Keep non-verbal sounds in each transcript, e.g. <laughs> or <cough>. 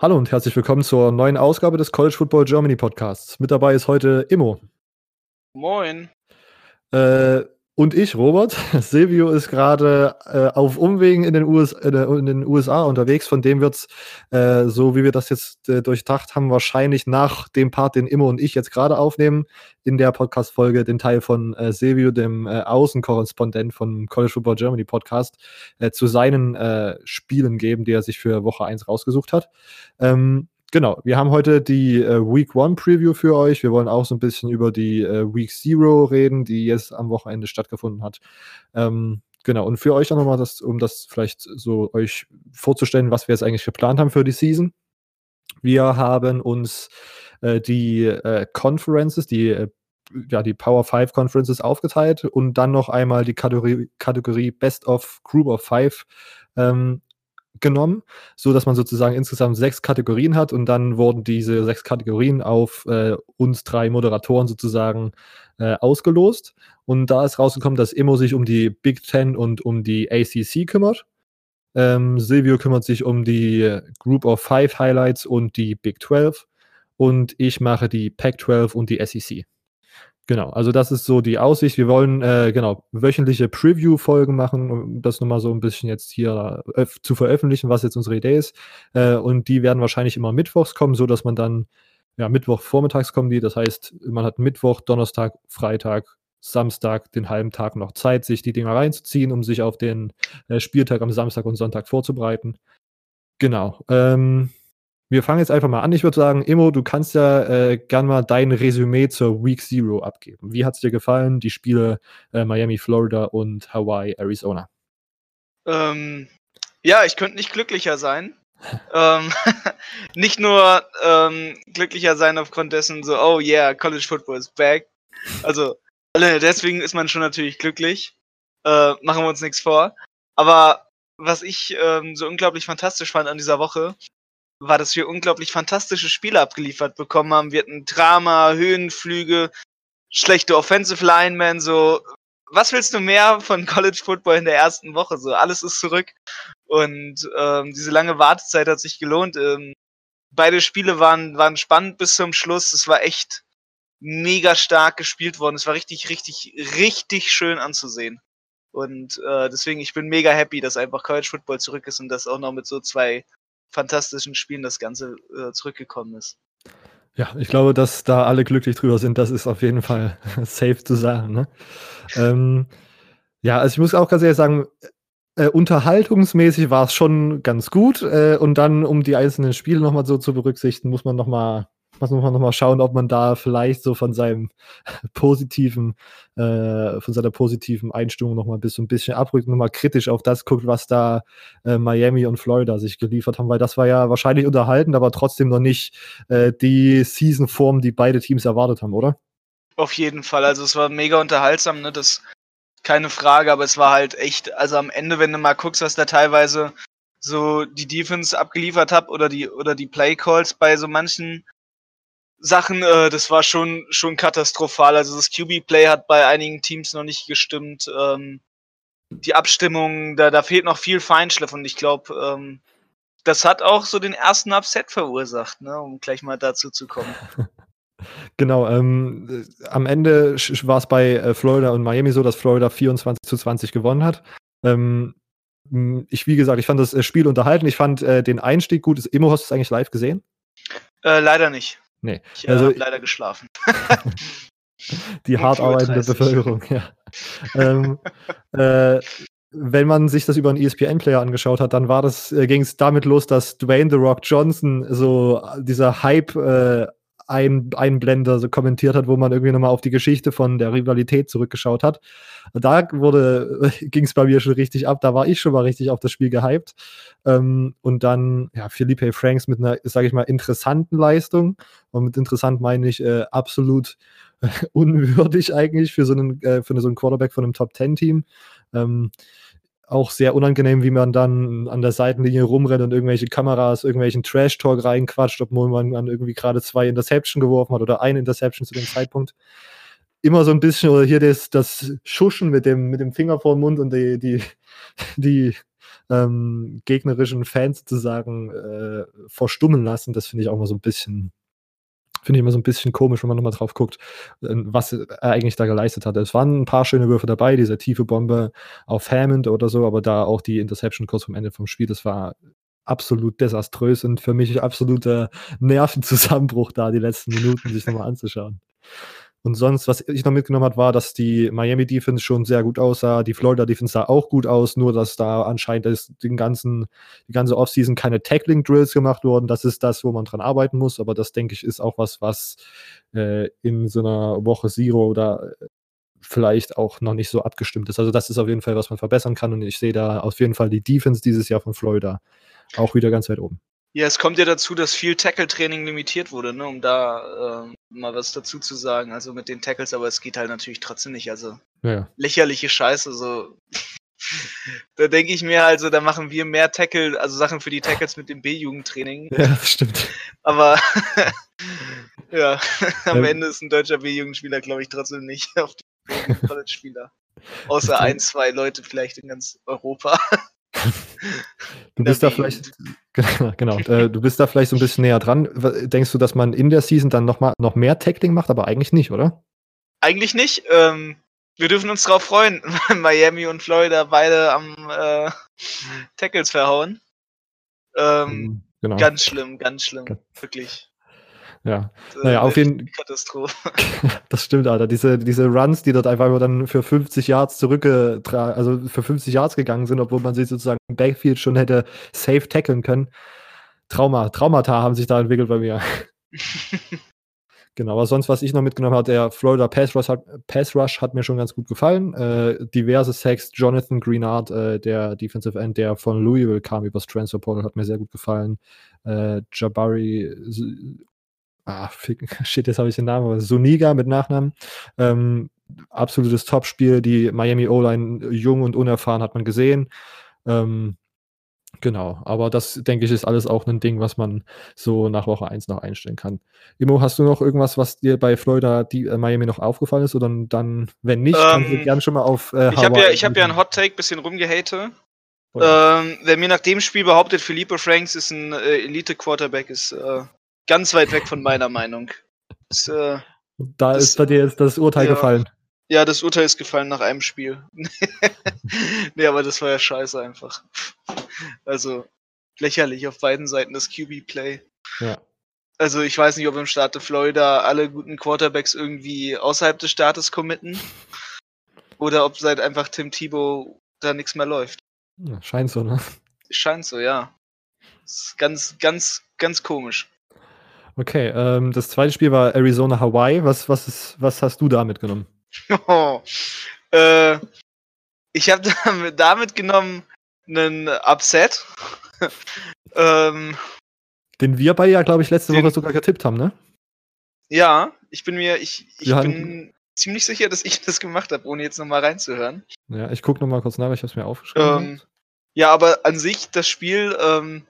Hallo und herzlich willkommen zur neuen Ausgabe des College Football Germany Podcasts. Mit dabei ist heute Immo. Moin. Äh, und ich, Robert. <laughs> Silvio ist gerade äh, auf Umwegen in den, US, äh, in den, USA unterwegs. Von dem wird es, äh, so wie wir das jetzt äh, durchdacht haben, wahrscheinlich nach dem Part, den Immo und ich jetzt gerade aufnehmen, in der Podcast-Folge den Teil von äh, Silvio, dem äh, Außenkorrespondent von College Football Germany Podcast, zu seinen Spielen geben, die er sich für Woche 1 rausgesucht hat. Ähm, genau, wir haben heute die äh, Week One Preview für euch. Wir wollen auch so ein bisschen über die äh, Week Zero reden, die jetzt am Wochenende stattgefunden hat. Ähm, genau, und für euch auch nochmal, das, um das vielleicht so euch vorzustellen, was wir jetzt eigentlich geplant haben für die Season. Wir haben uns äh, die äh, Conferences, die äh, ja, die Power 5 Conferences aufgeteilt und dann noch einmal die Kategorie, Kategorie Best of Group of Five ähm, genommen, so dass man sozusagen insgesamt sechs Kategorien hat und dann wurden diese sechs Kategorien auf äh, uns drei Moderatoren sozusagen äh, ausgelost. Und da ist rausgekommen, dass Immo sich um die Big Ten und um die ACC kümmert. Ähm, Silvio kümmert sich um die Group of Five Highlights und die Big 12. Und ich mache die Pac 12 und die SEC. Genau, also das ist so die Aussicht. Wir wollen äh, genau wöchentliche Preview-Folgen machen, um das nochmal so ein bisschen jetzt hier äh, zu veröffentlichen, was jetzt unsere Idee ist. Äh, und die werden wahrscheinlich immer mittwochs kommen, so dass man dann ja Mittwoch vormittags kommen die. Das heißt, man hat Mittwoch, Donnerstag, Freitag, Samstag den halben Tag noch Zeit, sich die Dinger reinzuziehen, um sich auf den äh, Spieltag am Samstag und Sonntag vorzubereiten. Genau. Ähm, wir fangen jetzt einfach mal an. Ich würde sagen, Immo, du kannst ja äh, gern mal dein Resümee zur Week Zero abgeben. Wie hat es dir gefallen, die Spiele äh, Miami, Florida und Hawaii, Arizona? Ähm, ja, ich könnte nicht glücklicher sein. <laughs> ähm, <laughs> nicht nur ähm, glücklicher sein aufgrund dessen, so, oh yeah, College Football is back. Also, deswegen ist man schon natürlich glücklich. Äh, machen wir uns nichts vor. Aber was ich ähm, so unglaublich fantastisch fand an dieser Woche, war, dass wir unglaublich fantastische Spiele abgeliefert bekommen haben. Wir hatten Drama, Höhenflüge, schlechte Offensive Linemen, so. Was willst du mehr von College Football in der ersten Woche? So, alles ist zurück. Und ähm, diese lange Wartezeit hat sich gelohnt. Ähm, beide Spiele waren, waren spannend bis zum Schluss. Es war echt mega stark gespielt worden. Es war richtig, richtig, richtig schön anzusehen. Und äh, deswegen, ich bin mega happy, dass einfach College Football zurück ist und das auch noch mit so zwei fantastischen Spielen das Ganze äh, zurückgekommen ist. Ja, ich glaube, dass da alle glücklich drüber sind, das ist auf jeden Fall <laughs> safe zu sagen. Ne? Ähm, ja, also ich muss auch ganz ehrlich sagen, äh, unterhaltungsmäßig war es schon ganz gut. Äh, und dann, um die einzelnen Spiele nochmal so zu berücksichtigen, muss man nochmal muss man noch mal schauen, ob man da vielleicht so von seinem <laughs> positiven, äh, von seiner positiven Einstimmung noch mal bis ein bisschen abrückt, noch mal kritisch auf das guckt, was da äh, Miami und Florida sich geliefert haben, weil das war ja wahrscheinlich unterhaltend, aber trotzdem noch nicht äh, die Season-Form, die beide Teams erwartet haben, oder? Auf jeden Fall. Also es war mega unterhaltsam, ne? Das keine Frage, aber es war halt echt, also am Ende, wenn du mal guckst, was da teilweise so die Defense abgeliefert hat oder die oder die Play Calls bei so manchen Sachen, äh, das war schon, schon katastrophal. Also das QB-Play hat bei einigen Teams noch nicht gestimmt. Ähm, die Abstimmung, da, da fehlt noch viel Feinschliff und ich glaube, ähm, das hat auch so den ersten Upset verursacht, ne, um gleich mal dazu zu kommen. <laughs> Genau, ähm, am Ende war es bei äh, Florida und Miami so, dass Florida 24 zu 20 gewonnen hat. Ähm, ich, wie gesagt, ich fand das äh, Spiel unterhalten. Ich fand äh, den Einstieg gut. Ist Immo, hast du es eigentlich live gesehen? Äh, leider nicht. Nee. Ich äh, also, habe leider geschlafen. <laughs> die hart arbeitende Bevölkerung, ja. ähm, äh, wenn man sich das über einen ESPN-Player angeschaut hat, dann war das, äh, ging es damit los, dass Dwayne The Rock Johnson so dieser Hype äh, ein Einblender so kommentiert hat, wo man irgendwie nochmal auf die Geschichte von der Rivalität zurückgeschaut hat. Da wurde, <laughs> ging es bei mir schon richtig ab, da war ich schon mal richtig auf das Spiel gehypt. Ähm, und dann, ja, Felipe Franks mit einer, sage ich mal, interessanten Leistung. Und mit interessant meine ich äh, absolut äh, <laughs> unwürdig eigentlich für so einen, äh, für so einen Quarterback von einem Top-10-Team. Ähm, auch sehr unangenehm, wie man dann an der Seitenlinie rumrennt und irgendwelche Kameras, irgendwelchen Trash-Talk reinquatscht, obwohl man dann irgendwie gerade zwei Interception geworfen hat oder eine Interception zu dem Zeitpunkt. Immer so ein bisschen, oder hier das, das Schuschen mit dem, mit dem Finger vor dem Mund und die, die, <laughs> die ähm, gegnerischen Fans sozusagen äh, verstummen lassen. Das finde ich auch mal so ein bisschen, finde ich immer so ein bisschen komisch, wenn man nochmal drauf guckt, äh, was er eigentlich da geleistet hat. Es waren ein paar schöne Würfe dabei, diese tiefe Bombe auf Hammond oder so, aber da auch die Interception kurz vom Ende vom Spiel, das war absolut desaströs und für mich absoluter Nervenzusammenbruch da, die letzten Minuten sich nochmal anzuschauen. Und sonst, was ich noch mitgenommen habe, war, dass die Miami Defense schon sehr gut aussah. Die Florida Defense sah auch gut aus, nur dass da anscheinend ist, den ganzen, die ganze Offseason keine Tackling Drills gemacht wurden. Das ist das, wo man dran arbeiten muss. Aber das, denke ich, ist auch was, was äh, in so einer Woche Zero oder äh, vielleicht auch noch nicht so abgestimmt ist. Also, das ist auf jeden Fall, was man verbessern kann. Und ich sehe da auf jeden Fall die Defense dieses Jahr von Florida auch wieder ganz weit oben. Ja, es kommt ja dazu, dass viel Tackle-Training limitiert wurde, ne, um da äh, mal was dazu zu sagen. Also mit den Tackles, aber es geht halt natürlich trotzdem nicht. Also ja. lächerliche Scheiße. So. <laughs> da denke ich mir also, da machen wir mehr Tackle, also Sachen für die Tackles mit dem B-Jugendtraining. Ja, das <laughs> stimmt. Aber <laughs> ja, am Ende ist ein deutscher B-Jugendspieler, glaube ich, trotzdem nicht auf dem College-Spieler. Außer ein, zwei Leute vielleicht in ganz Europa. <laughs> Du bist da vielleicht, <laughs> genau, äh, du bist da vielleicht so ein bisschen näher dran. Denkst du, dass man in der Season dann noch mal noch mehr Tackling macht, aber eigentlich nicht, oder? Eigentlich nicht. Ähm, wir dürfen uns darauf freuen, <laughs> Miami und Florida beide am äh, Tackles verhauen. Ähm, mhm, genau. Ganz schlimm, ganz schlimm, wirklich. Ja, naja, auf jeden Fall. Katastrophe. <laughs> das stimmt, Alter. Diese, diese Runs, die dort einfach dann für 50 Yards zurückgetragen, also für 50 Yards gegangen sind, obwohl man sie sozusagen im Backfield schon hätte safe tackeln können. Trauma, Traumata haben sich da entwickelt bei mir. <laughs> genau, aber sonst, was ich noch mitgenommen habe, der Florida Pass Rush hat, Pass Rush hat mir schon ganz gut gefallen. Äh, diverse Sacks, Jonathan Greenard, äh, der Defensive End, der von Louisville kam übers Transfer Portal, hat mir sehr gut gefallen. Äh, Jabari ah, <laughs> shit, jetzt habe ich den Namen, aber Suniga mit Nachnamen. Ähm, absolutes Topspiel. Die Miami O-Line jung und unerfahren hat man gesehen. Ähm, genau, aber das denke ich ist alles auch ein Ding, was man so nach Woche 1 noch einstellen kann. Imo, hast du noch irgendwas, was dir bei Florida die, äh, Miami noch aufgefallen ist? Oder dann, wenn nicht, ähm, kannst du gerne schon mal auf. Äh, ich habe ja, hab ja einen Hot Take, bisschen rumgehate. Ähm, wer mir nach dem Spiel behauptet, Felipe Franks ist ein äh, Elite-Quarterback, ist äh, ganz weit weg von meiner Meinung. Das, äh, da das, ist bei dir jetzt das Urteil ja, gefallen. Ja, das Urteil ist gefallen nach einem Spiel. <laughs> nee, aber das war ja scheiße einfach. Also lächerlich auf beiden Seiten das QB-Play. Ja. Also ich weiß nicht, ob im Staate Florida alle guten Quarterbacks irgendwie außerhalb des Staates committen. Oder ob seit einfach Tim Thibault da nichts mehr läuft. Ja, scheint so, ne? Scheint so, ja. ist ganz, ganz, ganz komisch. Okay, ähm, das zweite Spiel war Arizona Hawaii. Was, was, ist, was hast du da mitgenommen? <laughs> Oh, äh, ich habe <laughs> damit, damit genommen einen Upset. <laughs> ähm, Den wir beide ja, glaube ich, letzte den, Woche sogar getippt haben, ne? Ja, ich bin mir, ich, ich bin ziemlich sicher, dass ich das gemacht habe, ohne jetzt nochmal reinzuhören. Ja, ich gucke nochmal kurz nach, ich habe es mir aufgeschrieben. Ähm, ja, aber an sich, das Spiel, ähm,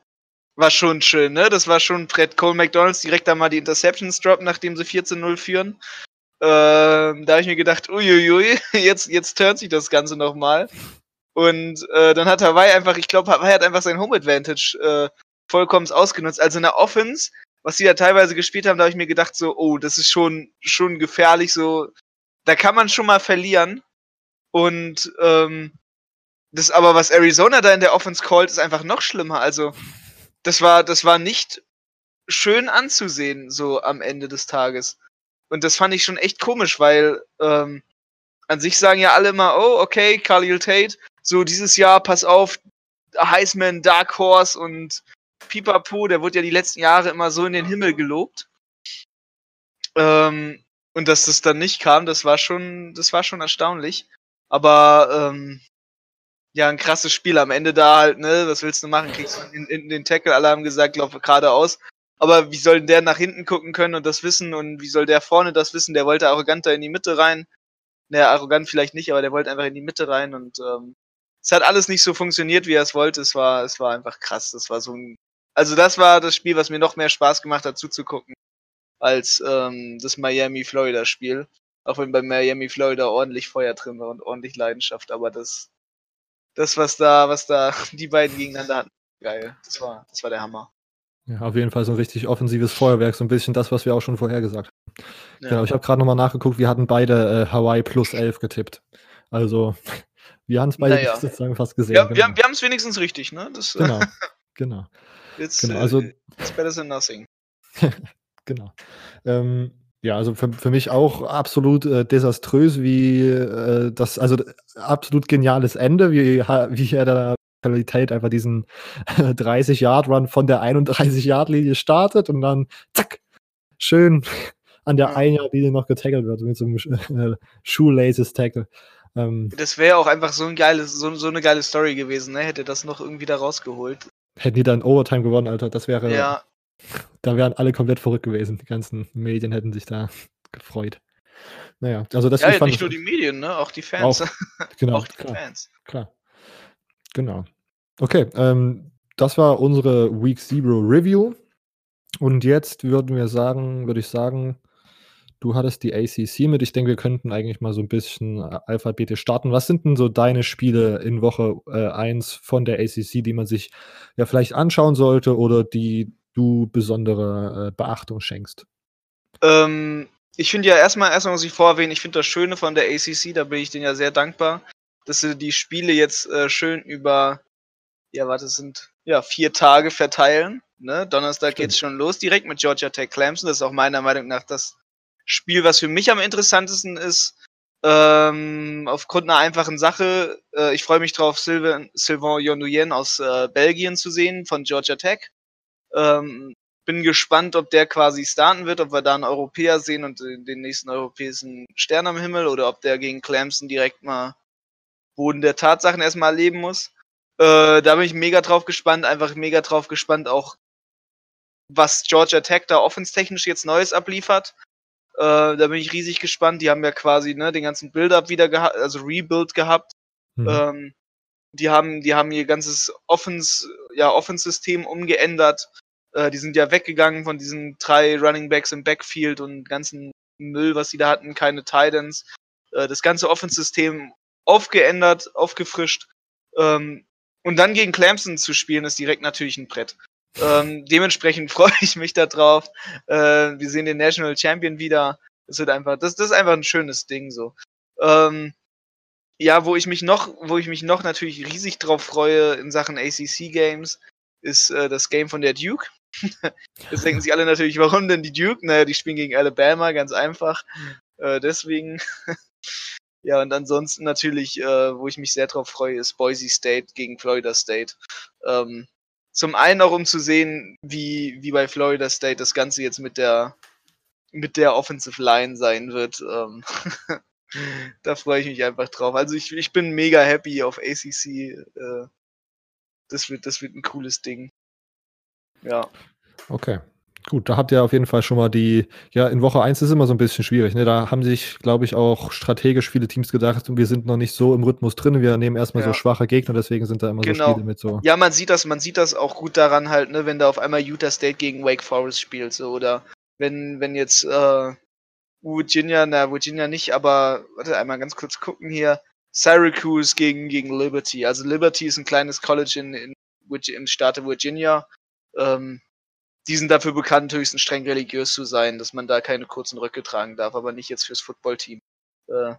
war schon schön, ne? Das war schon Brett Cole McDonalds direkt da mal die Interceptions droppen, nachdem sie 14-0 führen. Ähm, da habe ich mir gedacht, uiuiui, <laughs> jetzt, jetzt turnt sich das Ganze nochmal. Und äh, dann hat Hawaii einfach, ich glaube, Hawaii hat einfach sein Home Advantage äh, vollkommen ausgenutzt. Also in der Offense, was sie da teilweise gespielt haben, da habe ich mir gedacht, so, oh, das ist schon, schon gefährlich, so, da kann man schon mal verlieren. Und ähm, das aber, was Arizona da in der Offense callt, ist einfach noch schlimmer. Also, das war, das war nicht schön anzusehen, so am Ende des Tages. Und das fand ich schon echt komisch, weil ähm, an sich sagen ja alle immer, oh, okay, Khalil Tate, so dieses Jahr, pass auf, Heisman, Dark Horse und Pipapo, der wurde ja die letzten Jahre immer so in den Himmel gelobt. Ähm, und dass das dann nicht kam, das war schon, das war schon erstaunlich. Aber ähm, ja, ein krasses Spiel. Am Ende da halt, ne, was willst du machen? Kriegst du in, in den Tackle, alle haben gesagt, lauf geradeaus. Aber wie soll denn der nach hinten gucken können und das wissen? Und wie soll der vorne das wissen? Der wollte arroganter in die Mitte rein. Naja, arrogant vielleicht nicht, aber der wollte einfach in die Mitte rein und ähm, es hat alles nicht so funktioniert, wie er es wollte. Es war, es war einfach krass. Das war so ein. Also das war das Spiel, was mir noch mehr Spaß gemacht hat, zuzugucken, als ähm, das Miami-Florida-Spiel. Auch wenn bei Miami Florida ordentlich Feuer drin war und ordentlich Leidenschaft, aber das, das, was da, was da <laughs> die beiden gegeneinander hatten. Geil. Das war, das war der Hammer. Ja, auf jeden Fall so ein richtig offensives Feuerwerk, so ein bisschen das, was wir auch schon vorher gesagt haben. Ja. Genau, ich habe gerade nochmal nachgeguckt, wir hatten beide äh, Hawaii plus 11 getippt. Also, <laughs> wir haben es beide Naja. sozusagen fast gesehen. Ja, wir, genau. haben- wir haben es wenigstens richtig, ne? Das, äh, genau, <laughs> genau, It's, genau. äh, Also, it's better than nothing. Genau. Ähm, ja, also für, für mich auch absolut äh, desaströs, wie äh, das, also absolut geniales Ende, wie, wie er da Qualität einfach diesen <laughs> 30-Yard-Run von der 31-Yard-Linie startet und dann zack, schön an der Ja. 1-Yard-Linie noch getackelt wird mit so einem äh, Shoelaces-Tackle. Ähm, Das wäre auch einfach so ein geiles, so, so eine geile Story gewesen, ne? Hätte das noch irgendwie da rausgeholt. hätten die dann Overtime gewonnen, Alter, das wäre, Ja, da wären alle komplett verrückt gewesen. Die ganzen Medien hätten sich da <laughs> gefreut. Naja, also das ja, fand nicht nur die Medien, ne? Auch die Fans. Auch, <laughs> genau, auch die klar, Fans. klar. Genau. Okay, ähm, das war unsere Week Zero Review. Und jetzt würden wir sagen, würde ich sagen, du hattest die ACC mit. Ich denke, wir könnten eigentlich mal so ein bisschen äh, alphabetisch starten. Was sind denn so deine Spiele in Woche äh, 1 von der ACC, die man sich ja vielleicht anschauen sollte oder die du besondere äh, Beachtung schenkst? Ähm, ich finde ja erstmal, erstmal muss ich vorerwähnen, ich finde das Schöne von der ACC, da bin ich denen ja sehr dankbar, dass sie die Spiele jetzt äh, schön über, ja, warte, es sind ja vier Tage verteilen. Ne? Donnerstag Stimmt. geht's schon los, direkt mit Georgia Tech Clemson. Das ist auch meiner Meinung nach das Spiel, was für mich am interessantesten ist. Ähm, aufgrund einer einfachen Sache. Äh, ich freue mich drauf, Sylvain, Sylvain aus äh, Belgien zu sehen von Georgia Tech. Ähm, bin gespannt, ob der quasi starten wird, ob wir da einen Europäer sehen und den nächsten europäischen Stern am Himmel oder ob der gegen Clemson direkt mal Boden der Tatsachen erstmal erleben muss. Äh, da bin ich mega drauf gespannt, einfach mega drauf gespannt, auch was Georgia Tech da offenstechnisch jetzt Neues abliefert. Äh, da bin ich riesig gespannt. Die haben ja quasi ne, den ganzen Build-up wieder gehabt, also Rebuild gehabt. Mhm. Ähm, die haben, die haben ihr ganzes Offens, ja, Offense-System umgeändert. Äh, die sind ja weggegangen von diesen drei Running Backs im Backfield und ganzen Müll, was sie da hatten, keine Titans. Äh, das ganze Offense-System aufgeändert, aufgefrischt. Ähm, und dann gegen Clemson zu spielen, ist direkt natürlich ein Brett. Ähm, dementsprechend <laughs> freue ich mich da drauf. Äh, wir sehen den National Champion wieder. Das wird einfach, das, das ist einfach ein schönes Ding so. Ähm, ja, wo ich mich noch, wo ich mich noch natürlich riesig drauf freue in Sachen ACC Games, ist äh, das Game von der Duke. <laughs> Jetzt denken sich alle natürlich, warum denn die Duke? Naja, die spielen gegen Alabama, ganz einfach. Äh, deswegen. <laughs> ja, und ansonsten natürlich, äh, wo ich mich sehr drauf freue, ist Boise State gegen Florida State. Ähm, zum einen auch um zu sehen, wie, wie bei Florida State das Ganze jetzt mit der mit der Offensive Line sein wird. Ähm, <laughs> da freue ich mich einfach drauf. Also ich, ich bin mega happy auf ACC. Äh, das wird, das wird ein cooles Ding. Ja. Okay. Gut, da habt ihr auf jeden Fall schon mal die, ja, in Woche 1 ist immer so ein bisschen schwierig. Ne? Da haben sich, glaube ich, auch strategisch viele Teams gedacht, wir sind noch nicht so im Rhythmus drin, wir nehmen erstmal so Ja. schwache Gegner, deswegen sind da immer so Genau. Spiele mit so. Ja, man sieht das, man sieht das auch gut daran halt, ne, wenn da auf einmal Utah State gegen Wake Forest spielt, so, oder wenn, wenn jetzt äh, Virginia, na, Virginia nicht, aber warte, einmal ganz kurz gucken hier. Syracuse gegen, gegen Liberty. Also Liberty ist ein kleines College in, in, im Staate Virginia. Ähm, die sind dafür bekannt, höchstens streng religiös zu sein, dass man da keine kurzen Röcke tragen darf, aber nicht jetzt fürs Footballteam. Äh,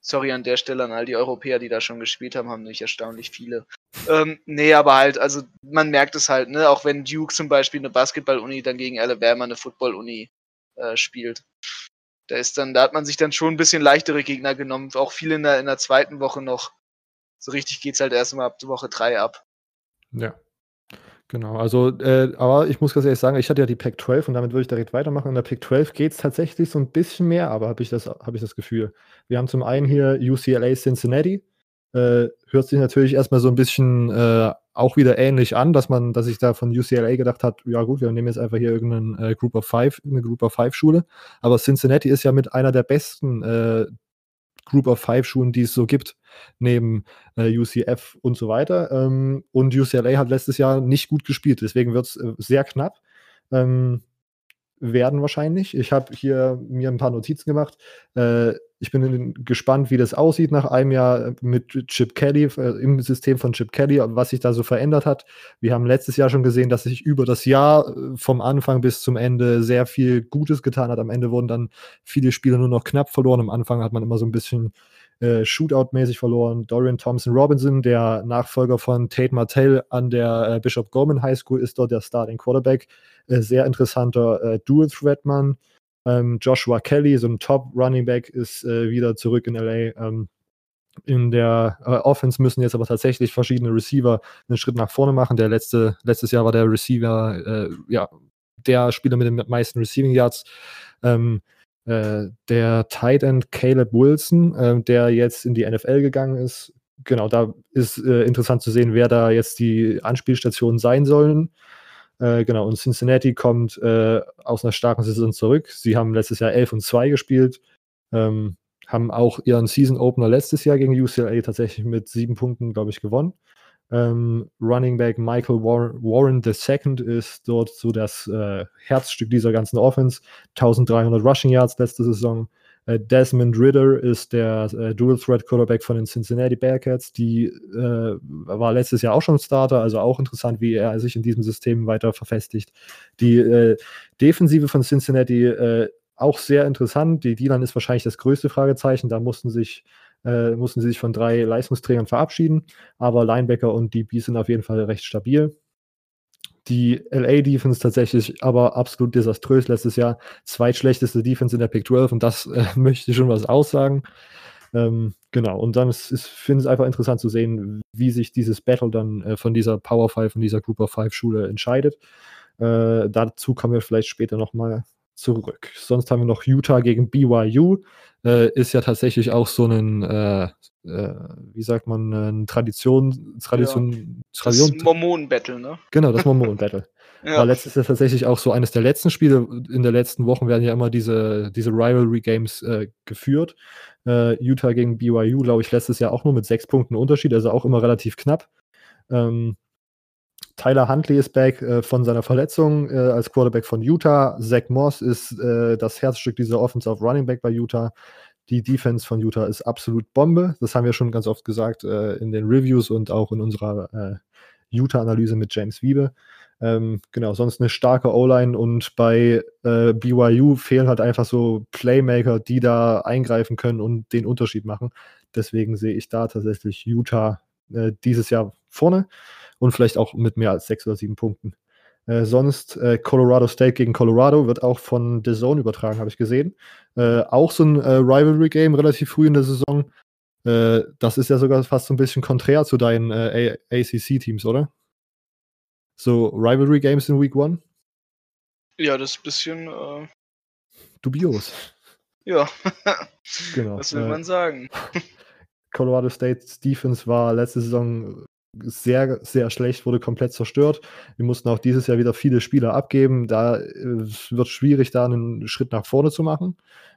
sorry an der Stelle an all die Europäer, die da schon gespielt haben, haben nicht erstaunlich viele. Ähm, nee, aber halt, also man merkt es halt, ne, auch wenn Duke zum Beispiel eine Basketball-Uni dann gegen Alabama eine Football-Uni äh, spielt. Da ist dann, da hat man sich dann schon ein bisschen leichtere Gegner genommen, auch viel in der, in der zweiten Woche noch. So richtig geht's halt erst mal ab Woche drei ab. Ja. Genau, also, äh, aber ich muss ganz ehrlich sagen, ich hatte ja die Pack 12 und damit würde ich direkt weitermachen. In der Pack 12 geht es tatsächlich so ein bisschen mehr, aber habe ich, hab ich das Gefühl. Wir haben zum einen hier UCLA Cincinnati. Äh, hört sich natürlich erstmal so ein bisschen äh, auch wieder ähnlich an, dass man, dass ich da von UCLA gedacht hat, ja gut, wir nehmen jetzt einfach hier irgendeinen äh, Group of Five, eine Group of Five Schule. Aber Cincinnati ist ja mit einer der besten äh, Group of Five Schulen, die es so gibt, neben äh, UCF und so weiter. Ähm, und UCLA hat letztes Jahr nicht gut gespielt, deswegen wird es äh, sehr knapp. Ähm, werden wahrscheinlich. Ich habe hier mir ein paar Notizen gemacht. Äh, ich bin gespannt, wie das aussieht nach einem Jahr mit Chip Kelly, äh, im System von Chip Kelly, was sich da so verändert hat. Wir haben letztes Jahr schon gesehen, dass sich über das Jahr äh, vom Anfang bis zum Ende sehr viel Gutes getan hat. Am Ende wurden dann viele Spiele nur noch knapp verloren. Am Anfang hat man immer so ein bisschen äh, Shootout-mäßig verloren. Dorian Thompson Robinson, der Nachfolger von Tate Martell an der äh, Bishop Gorman High School, ist dort der Starting Quarterback. Äh, sehr interessanter äh, Dual-Threat-Mann. Ähm, Joshua Kelly, so ein Top-Running Back, ist äh, wieder zurück in LA. Ähm, in der Offense müssen jetzt aber tatsächlich verschiedene Receiver einen Schritt nach vorne machen. Der letzte, letztes Jahr war der Receiver, ja, der Spieler mit den meisten Receiving Yards. Ähm, äh, der Tight End Caleb Wilson, äh, der jetzt in die NFL gegangen ist. Genau, da ist äh, interessant zu sehen, wer da jetzt die Anspielstationen sein sollen. Äh, genau, und Cincinnati kommt äh, aus einer starken Saison zurück. Sie haben letztes Jahr 11 und 2 gespielt, ähm, haben auch ihren Season Opener letztes Jahr gegen UCLA tatsächlich mit sieben Punkten, glaube ich, gewonnen. Ähm, Running Back Michael War Warren II ist dort so das äh, Herzstück dieser ganzen Offense. 1300 Rushing Yards letzte Saison. Äh, Desmond Ritter ist der äh, Dual Threat Quarterback von den Cincinnati Bearcats. Die äh, war letztes Jahr auch schon Starter, also auch interessant, wie er sich in diesem System weiter verfestigt. Die äh, Defensive von Cincinnati äh, auch sehr interessant. Die D-Line ist wahrscheinlich das größte Fragezeichen. Da mussten sich äh, mussten sie sich von drei Leistungsträgern verabschieden, aber Linebacker und DB sind auf jeden Fall recht stabil. Die LA Defense tatsächlich aber absolut desaströs letztes Jahr. Zweitschlechteste Defense in der Pick 12 und das äh, <laughs> möchte schon was aussagen. Ähm, genau, und dann ist, ist finde ich es einfach interessant zu sehen, wie sich dieses Battle dann äh, von dieser Power 5, von dieser Group of 5 Schule entscheidet. Äh, dazu kommen wir vielleicht später nochmal zurück. Sonst haben wir noch Utah gegen BYU. Äh, ist ja tatsächlich auch so ein, äh, äh, wie sagt man, ein Tradition, Tradition, ja. Tradition. Das Mormonen-Battle, ne? Genau, das <laughs> Mormonen-Battle. ja. War letztes Jahr tatsächlich auch so eines der letzten Spiele. In den letzten Wochen werden ja immer diese, diese Rivalry-Games äh, geführt. Äh, Utah gegen BYU, glaube ich, letztes Jahr auch nur mit sechs Punkten Unterschied, also auch immer relativ knapp. Ähm, Tyler Huntley ist back äh, von seiner Verletzung äh, als Quarterback von Utah. Zach Moss ist äh, das Herzstück dieser Offense auf Running Back bei Utah. Die Defense von Utah ist absolut Bombe. Das haben wir schon ganz oft gesagt äh, in den Reviews und auch in unserer äh, Utah-Analyse mit James Wiebe. Ähm, genau, sonst eine starke O-Line und bei äh, BYU fehlen halt einfach so Playmaker, die da eingreifen können und den Unterschied machen. Deswegen sehe ich da tatsächlich Utah dieses Jahr vorne und vielleicht auch mit mehr als sechs oder sieben Punkten. Äh, sonst äh, Colorado State gegen Colorado wird auch von The Zone übertragen, habe ich gesehen. Äh, auch so ein äh, Rivalry-Game relativ früh in der Saison. Äh, das ist ja sogar fast so ein bisschen konträr zu deinen äh, ACC-Teams, oder? So Rivalry-Games in Week One? Ja, das ist ein bisschen dubios. Ja, genau. Was will man sagen? Colorado State's Defense war letzte Saison sehr, sehr schlecht, wurde komplett zerstört. Wir mussten auch dieses Jahr wieder viele Spieler abgeben. Da äh, wird schwierig, da einen Schritt nach vorne zu machen.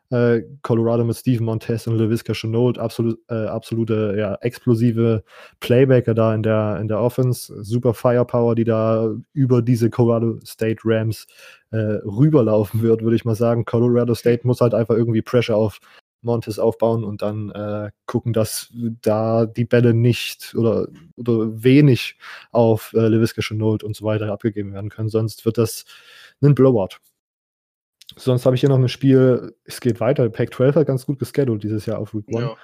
Äh, Colorado mit Steven Montez und LeVisca Chenault, absolut, äh, absolute ja, explosive Playbacker da in der, in der Offense. Super Firepower, die da über diese Colorado State Rams äh, rüberlaufen wird, würde ich mal sagen. Colorado State muss halt einfach irgendwie Pressure auf Montes aufbauen und dann äh, gucken, dass da die Bälle nicht oder, oder wenig auf äh, Lewiska Chenault und so weiter abgegeben werden können. Sonst wird das ein Blowout. Sonst habe ich hier noch ein Spiel, es geht weiter. Pack 12 hat ganz gut gescheduled dieses Jahr auf Week 1. Ja.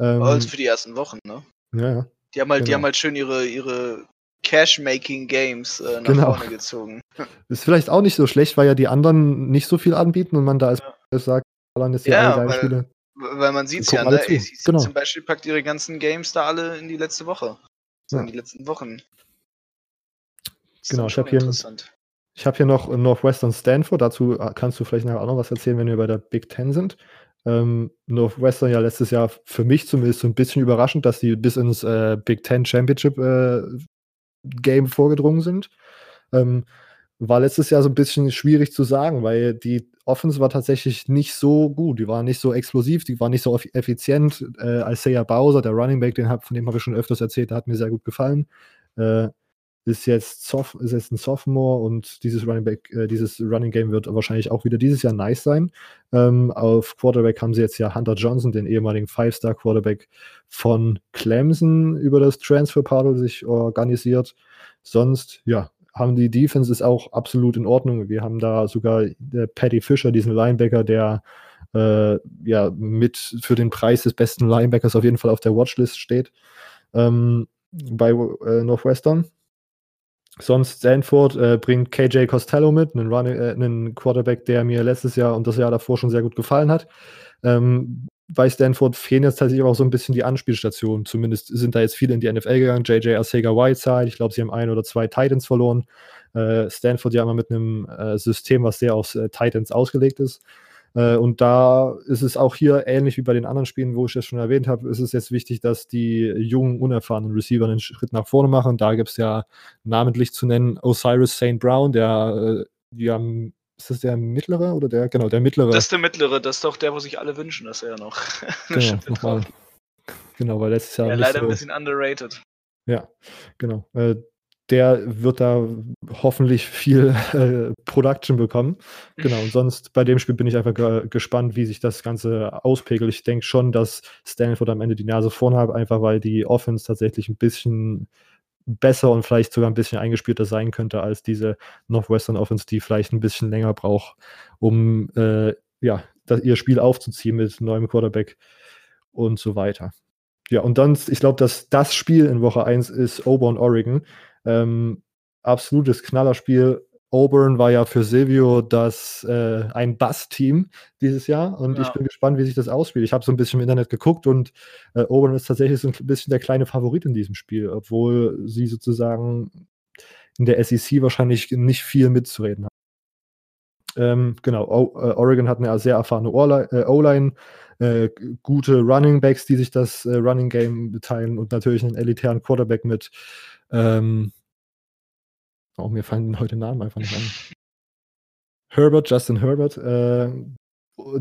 Ähm, also für die ersten Wochen, ne? Ja, ja. Die haben halt, genau. die haben halt schön ihre, ihre Cash-Making-Games äh, nach genau. vorne gezogen. <laughs> Ist vielleicht auch nicht so schlecht, weil ja die anderen nicht so viel anbieten und man da als ja. sagt, Holland ist ja, alle weil, Spiele. Weil man sieht es ja, ne? ACC genau. zum Beispiel packt ihre ganzen Games da alle in die letzte Woche. ja. in die letzten Wochen. genau, ich habe hier, hab hier noch Northwestern Stanford. Dazu äh, kannst du vielleicht nachher auch noch was erzählen, wenn wir bei der Big Ten sind. Ähm, Northwestern ja letztes Jahr für mich zumindest so ein bisschen überraschend, dass die bis ins äh, Big Ten Championship äh, Game vorgedrungen sind. Ähm, war letztes Jahr so ein bisschen schwierig zu sagen, weil die Offense war tatsächlich nicht so gut. Die war nicht so explosiv, die war nicht so effizient. Äh, Isaiah Bowser, der Running Back, den hab, von dem habe ich schon öfters erzählt, der hat mir sehr gut gefallen. Äh, ist jetzt, Soph ist jetzt ein Sophomore und dieses Running Back, äh, dieses Running Game wird wahrscheinlich auch wieder dieses Jahr nice sein. Ähm, auf Quarterback haben sie jetzt ja Hunter Johnson, den ehemaligen Five-Star Quarterback von Clemson, über das Transfer Portal sich organisiert. Sonst, ja, haben die Defense ist auch absolut in Ordnung. Wir haben da sogar der Patty Fischer, diesen Linebacker, der äh, ja mit für den Preis des besten Linebackers auf jeden Fall auf der Watchlist steht ähm, bei äh, Northwestern. Sonst Stanford äh, bringt KJ Costello mit, einen, Running, äh, einen Quarterback, der mir letztes Jahr und das Jahr davor schon sehr gut gefallen hat. Ähm, bei Stanford fehlen jetzt tatsächlich auch so ein bisschen die Anspielstationen. Zumindest sind da jetzt viele in die NFL gegangen. JJ Arcega Whiteside, ich glaube, sie haben ein oder zwei Titans verloren. Äh, Stanford ja immer mit einem äh, System, was sehr auf äh, Titans ausgelegt ist. Äh, und da ist es auch hier ähnlich wie bei den anderen Spielen, wo ich das schon erwähnt habe, ist es jetzt wichtig, dass die jungen, unerfahrenen Receiver einen Schritt nach vorne machen. Da gibt es ja namentlich zu nennen Osiris St. Brown, der, äh, die haben ist das der mittlere oder der, genau, der mittlere? Das ist der mittlere, das ist doch der, wo sich alle wünschen, dass er noch. <laughs> genau, nochmal. Genau, weil letztes Jahr. Ja, leider so, ein bisschen underrated. Ja, genau. Äh, der wird da hoffentlich viel äh, Production bekommen. Genau, und <laughs> sonst bei dem Spiel bin ich einfach ge gespannt, wie sich das Ganze auspegelt. Ich denke schon, dass Stanford am Ende die Nase vorn hat, einfach weil die Offense tatsächlich ein bisschen besser und vielleicht sogar ein bisschen eingespielter sein könnte als diese Northwestern Offense, die vielleicht ein bisschen länger braucht, um äh, ja, das, ihr Spiel aufzuziehen mit neuem Quarterback und so weiter. Ja, und dann, ich glaube, dass das Spiel in Woche 1 ist Auburn Oregon. Ähm, absolutes Knallerspiel. Auburn war ja für Silvio das äh, ein Bass-Team dieses Jahr und ja. ich bin gespannt, wie sich das ausspielt. Ich habe so ein bisschen im Internet geguckt und äh, Auburn ist tatsächlich so ein bisschen der kleine Favorit in diesem Spiel, obwohl sie sozusagen in der SEC wahrscheinlich nicht viel mitzureden haben. Ähm, genau, o äh, Oregon hat eine sehr erfahrene äh, O-Line, äh, gute Running Backs, die sich das äh, Running Game beteilen und natürlich einen elitären Quarterback mit ähm, Oh, mir fallen heute Namen einfach nicht an. Herbert, Justin Herbert. Äh,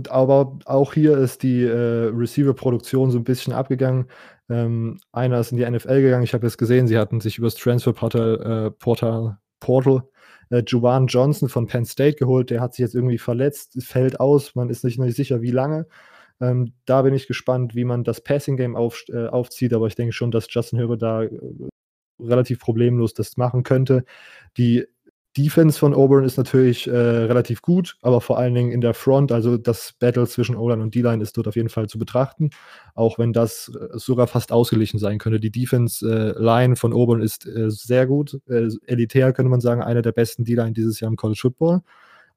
aber auch hier ist die äh, Receiver-Produktion so ein bisschen abgegangen. Ähm, einer ist in die NFL gegangen. Ich habe es gesehen, sie hatten sich übers Transfer-Portal äh, Portal, Portal äh, Juwan Johnson von Penn State geholt. Der hat sich jetzt irgendwie verletzt, fällt aus. Man ist nicht, nicht sicher, wie lange. Ähm, da bin ich gespannt, wie man das Passing-Game auf, äh, aufzieht. Aber ich denke schon, dass Justin Herbert da äh, relativ problemlos das machen könnte. Die Defense von Auburn ist natürlich äh, relativ gut, aber vor allen Dingen in der Front, also das Battle zwischen O-Line und D-Line ist dort auf jeden Fall zu betrachten, auch wenn das äh, sogar fast ausgeglichen sein könnte. Die Defense-Line äh, von Auburn ist äh, sehr gut, äh, elitär könnte man sagen, einer der besten D-Line dieses Jahr im College Football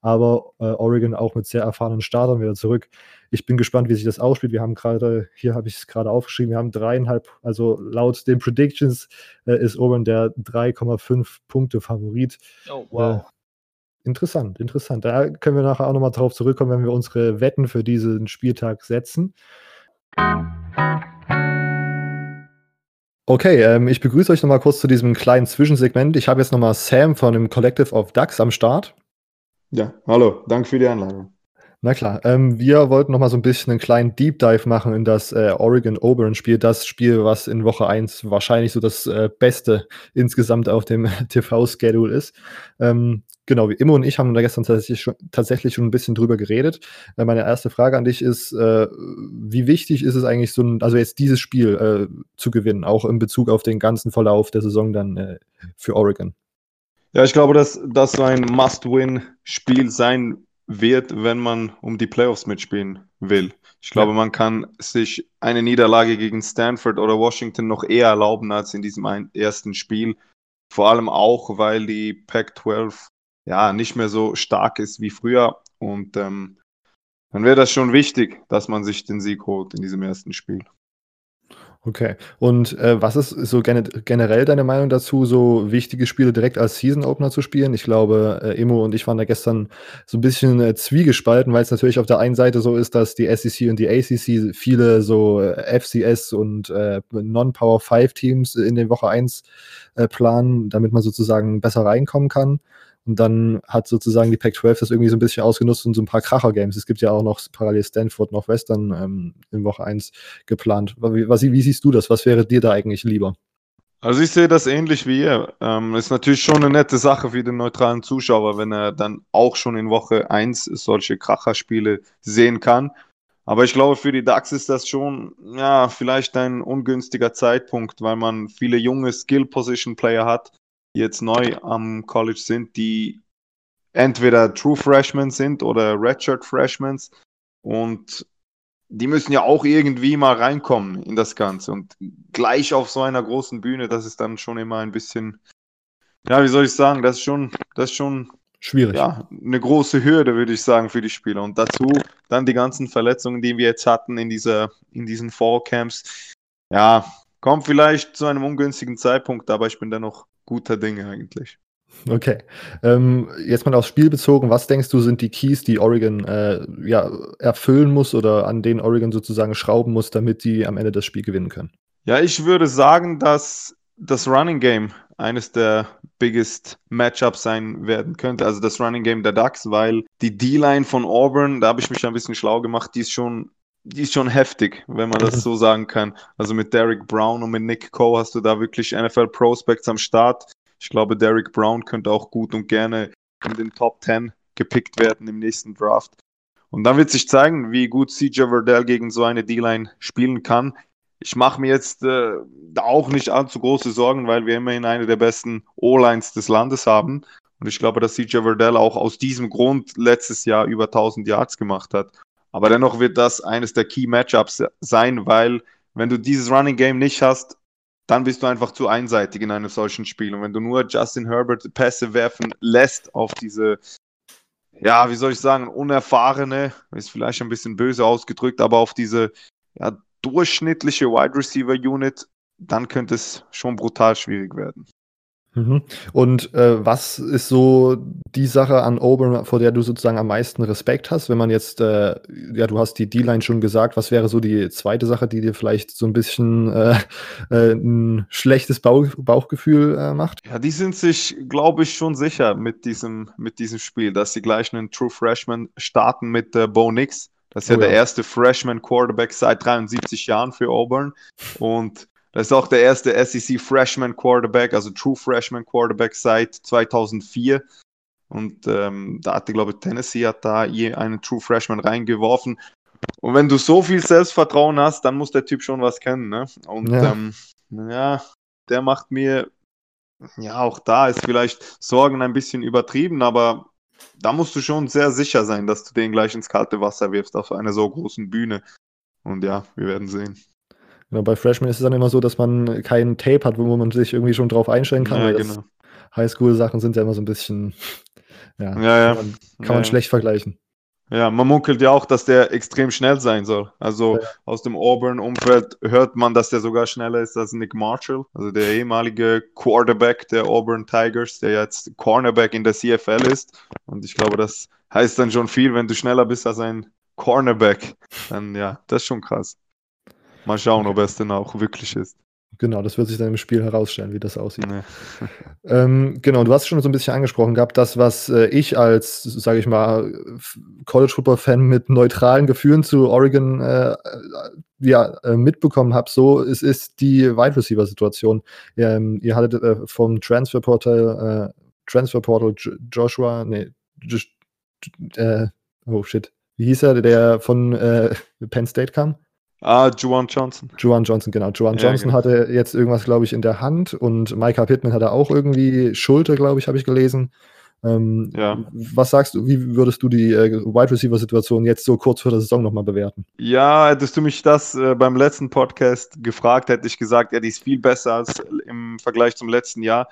aber äh, Oregon auch mit sehr erfahrenen Startern wieder zurück. Ich bin gespannt, wie sich das ausspielt. Wir haben gerade, hier habe ich es gerade aufgeschrieben, wir haben dreieinhalb, also laut den Predictions äh, ist Oregon der 3,5 Punkte Favorit. Oh, wow. Äh, interessant, interessant. Da können wir nachher auch nochmal drauf zurückkommen, wenn wir unsere Wetten für diesen Spieltag setzen. Okay, ähm, ich begrüße euch nochmal kurz zu diesem kleinen Zwischensegment. Ich habe jetzt nochmal Sam von dem Collective of Ducks am Start. Ja, hallo, danke für die Einladung. Na klar, ähm, wir wollten noch mal so ein bisschen einen kleinen Deep Dive machen in das äh, Oregon Auburn Spiel, das Spiel, was in Woche 1 wahrscheinlich so das äh, Beste insgesamt auf dem <laughs> TV-Schedule ist. Ähm, genau, wie Immo und ich haben da gestern tatsächlich schon, tatsächlich schon ein bisschen drüber geredet. Äh, meine erste Frage an dich ist, äh, wie wichtig ist es eigentlich, so ein, also jetzt dieses Spiel äh, zu gewinnen, auch in Bezug auf den ganzen Verlauf der Saison dann äh, für Oregon? Ja, ich glaube, dass das so ein Must-Win-Spiel sein wird, wenn man um die Playoffs mitspielen will. Ich glaube, ja. man kann sich eine Niederlage gegen Stanford oder Washington noch eher erlauben als in diesem ersten Spiel. Vor allem auch, weil die Pac-12 ja nicht mehr so stark ist wie früher. Und ähm, dann wäre das schon wichtig, dass man sich den Sieg holt in diesem ersten Spiel. Okay. Und äh, was ist so gene generell deine Meinung dazu, so wichtige Spiele direkt als Season Opener zu spielen? Ich glaube, äh, Emo und ich waren da gestern so ein bisschen äh, zwiegespalten, weil es natürlich auf der einen Seite so ist, dass die SEC und die ACC viele so äh, FCS und äh, Non-Power 5 Teams in den Woche 1 äh, planen, damit man sozusagen besser reinkommen kann. Und dann hat sozusagen die Pac-12 das irgendwie so ein bisschen ausgenutzt und so ein paar Kracher-Games. Es gibt ja auch noch parallel Stanford, Northwestern ähm, in Woche 1 geplant. Was, wie, wie siehst du das? Was wäre dir da eigentlich lieber? Also ich sehe das ähnlich wie ihr. Ähm, ist natürlich schon eine nette Sache für den neutralen Zuschauer, wenn er dann auch schon in Woche 1 solche Kracherspiele sehen kann. Aber ich glaube, für die DAX ist das schon, ja, vielleicht ein ungünstiger Zeitpunkt, weil man viele junge Skill-Position-Player hat, jetzt neu am College sind, die entweder True Freshmen sind oder Redshirt Freshmen und die müssen ja auch irgendwie mal reinkommen in das Ganze und gleich auf so einer großen Bühne, das ist dann schon immer ein bisschen, ja, wie soll ich sagen, das ist schon, das ist schon Schwierig. Ja, eine große Hürde, würde ich sagen, für die Spieler. Und dazu dann die ganzen Verletzungen, die wir jetzt hatten in, dieser, in diesen Fallcamps. Ja, kommt vielleicht zu einem ungünstigen Zeitpunkt, aber ich bin dennoch guter Dinge eigentlich. Okay. Ähm, jetzt mal aufs Spiel bezogen, was denkst du, sind die Keys, die Oregon äh, ja, erfüllen muss oder an denen Oregon sozusagen schrauben muss, damit die am Ende das Spiel gewinnen können? Ja, ich würde sagen, dass das Running Game eines der biggest Matchups sein werden könnte, also das Running Game der Ducks, weil die D-Line von Auburn, da habe ich mich ein bisschen schlau gemacht, die ist schon die ist schon heftig, wenn man das mhm. so sagen kann. Also mit Derek Brown und mit Nick Coe hast du da wirklich NFL Prospects am Start. Ich glaube, Derek Brown könnte auch gut und gerne in den Top 10 gepickt werden im nächsten Draft. Und dann wird sich zeigen, wie gut CJ Verdell gegen so eine D-Line spielen kann. Ich mache mir jetzt äh, auch nicht allzu große Sorgen, weil wir immerhin eine der besten O-Lines des Landes haben. Und ich glaube, dass CJ Verdell auch aus diesem Grund letztes Jahr über 1000 Yards gemacht hat. Aber dennoch wird das eines der Key Matchups sein, weil wenn du dieses Running Game nicht hast, dann bist du einfach zu einseitig in einem solchen Spiel. Und wenn du nur Justin Herbert Pässe werfen lässt auf diese, ja, wie soll ich sagen, unerfahrene, ist vielleicht ein bisschen böse ausgedrückt, aber auf diese ja, durchschnittliche Wide Receiver Unit, dann könnte es schon brutal schwierig werden. Mhm. Und äh, was ist so die Sache an Auburn, vor der du sozusagen am meisten Respekt hast? Wenn man jetzt, äh, ja, du hast die D-Line schon gesagt, was wäre so die zweite Sache, die dir vielleicht so ein bisschen äh, äh ein schlechtes Bauch, Bauchgefühl äh, macht? Ja, die sind sich, glaube ich, schon sicher mit diesem, mit diesem Spiel, dass sie gleich einen True Freshman starten mit äh, Bo Nix. Das ist ja, oh, ja der erste Freshman Quarterback seit 73 Jahren für Auburn. Und das ist auch der erste SEC Freshman Quarterback, also True Freshman Quarterback seit 2004. Und ähm, da hatte, glaube ich, Tennessee hat da je einen True Freshman reingeworfen. Und wenn du so viel Selbstvertrauen hast, dann muss der Typ schon was kennen. Ne? Und ja. Ähm, ja, der macht mir, ja, auch da ist vielleicht Sorgen ein bisschen übertrieben, aber da musst du schon sehr sicher sein, dass du den gleich ins kalte Wasser wirfst auf einer so großen Bühne. Und ja, wir werden sehen. Genau, bei Freshmen ist es dann immer so, dass man keinen Tape hat, wo man sich irgendwie schon drauf einstellen kann. Ja, genau. Highschool-Sachen sind ja immer so ein bisschen, <laughs> ja, ja, ja. kann man, kann man schlecht vergleichen. Ja, man munkelt ja auch, dass der extrem schnell sein soll. Also ja. aus dem Auburn-Umfeld hört man, dass der sogar schneller ist als Nick Marshall, also der ehemalige Quarterback der Auburn Tigers, der jetzt Cornerback in der CFL ist. Und ich glaube, das heißt dann schon viel, wenn du schneller bist als ein Cornerback. Dann ja, das ist schon krass. Mal schauen, ob es denn auch wirklich ist. Genau, das wird sich dann im Spiel herausstellen, wie das aussieht. Nee. <laughs> ähm, genau, du hast schon so ein bisschen angesprochen gehabt, das, was äh, ich als, sage ich mal, College Football Fan mit neutralen Gefühlen zu Oregon äh, ja, äh, mitbekommen habe, so es ist die Wide Receiver Situation. Ähm, ihr hattet äh, vom Transfer Portal, äh, Transfer Portal Joshua, nee, äh, oh shit, wie hieß er, der von Penn State kam? Ah, Juwan Johnson. Juwan Johnson, genau. Juwan ja, Johnson genau. hatte jetzt irgendwas, glaube ich, in der Hand und Micah Pittman hatte auch irgendwie Schulter, glaube ich, habe ich gelesen. Ähm, ja. Was sagst du, wie würdest du die äh, Wide Receiver Situation jetzt so kurz vor der Saison nochmal bewerten? Ja, hättest du mich das äh, beim letzten Podcast gefragt, hätte ich gesagt, ja, die ist viel besser als im Vergleich zum letzten Jahr.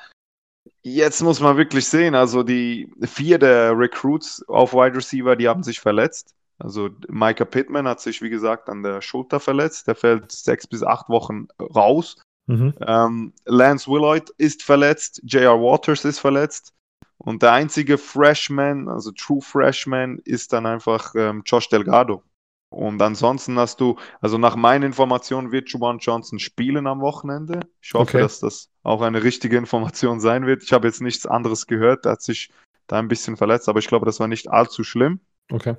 Jetzt muss man wirklich sehen, also die vier der Recruits auf Wide Receiver, die haben sich verletzt. Also Micah Pittman hat sich, wie gesagt, an der Schulter verletzt. Der fällt sechs bis acht Wochen raus. Mhm. Ähm, Lance Willoyd ist verletzt. J.R. Waters ist verletzt. Und der einzige Freshman, also True Freshman, ist dann einfach ähm, Josh Delgado. Und ansonsten hast du, also nach meinen Informationen wird Juwan Johnson spielen am Wochenende. Ich hoffe, okay. dass das auch eine richtige Information sein wird. Ich habe jetzt nichts anderes gehört. Er hat sich da ein bisschen verletzt, aber ich glaube, das war nicht allzu schlimm. Okay.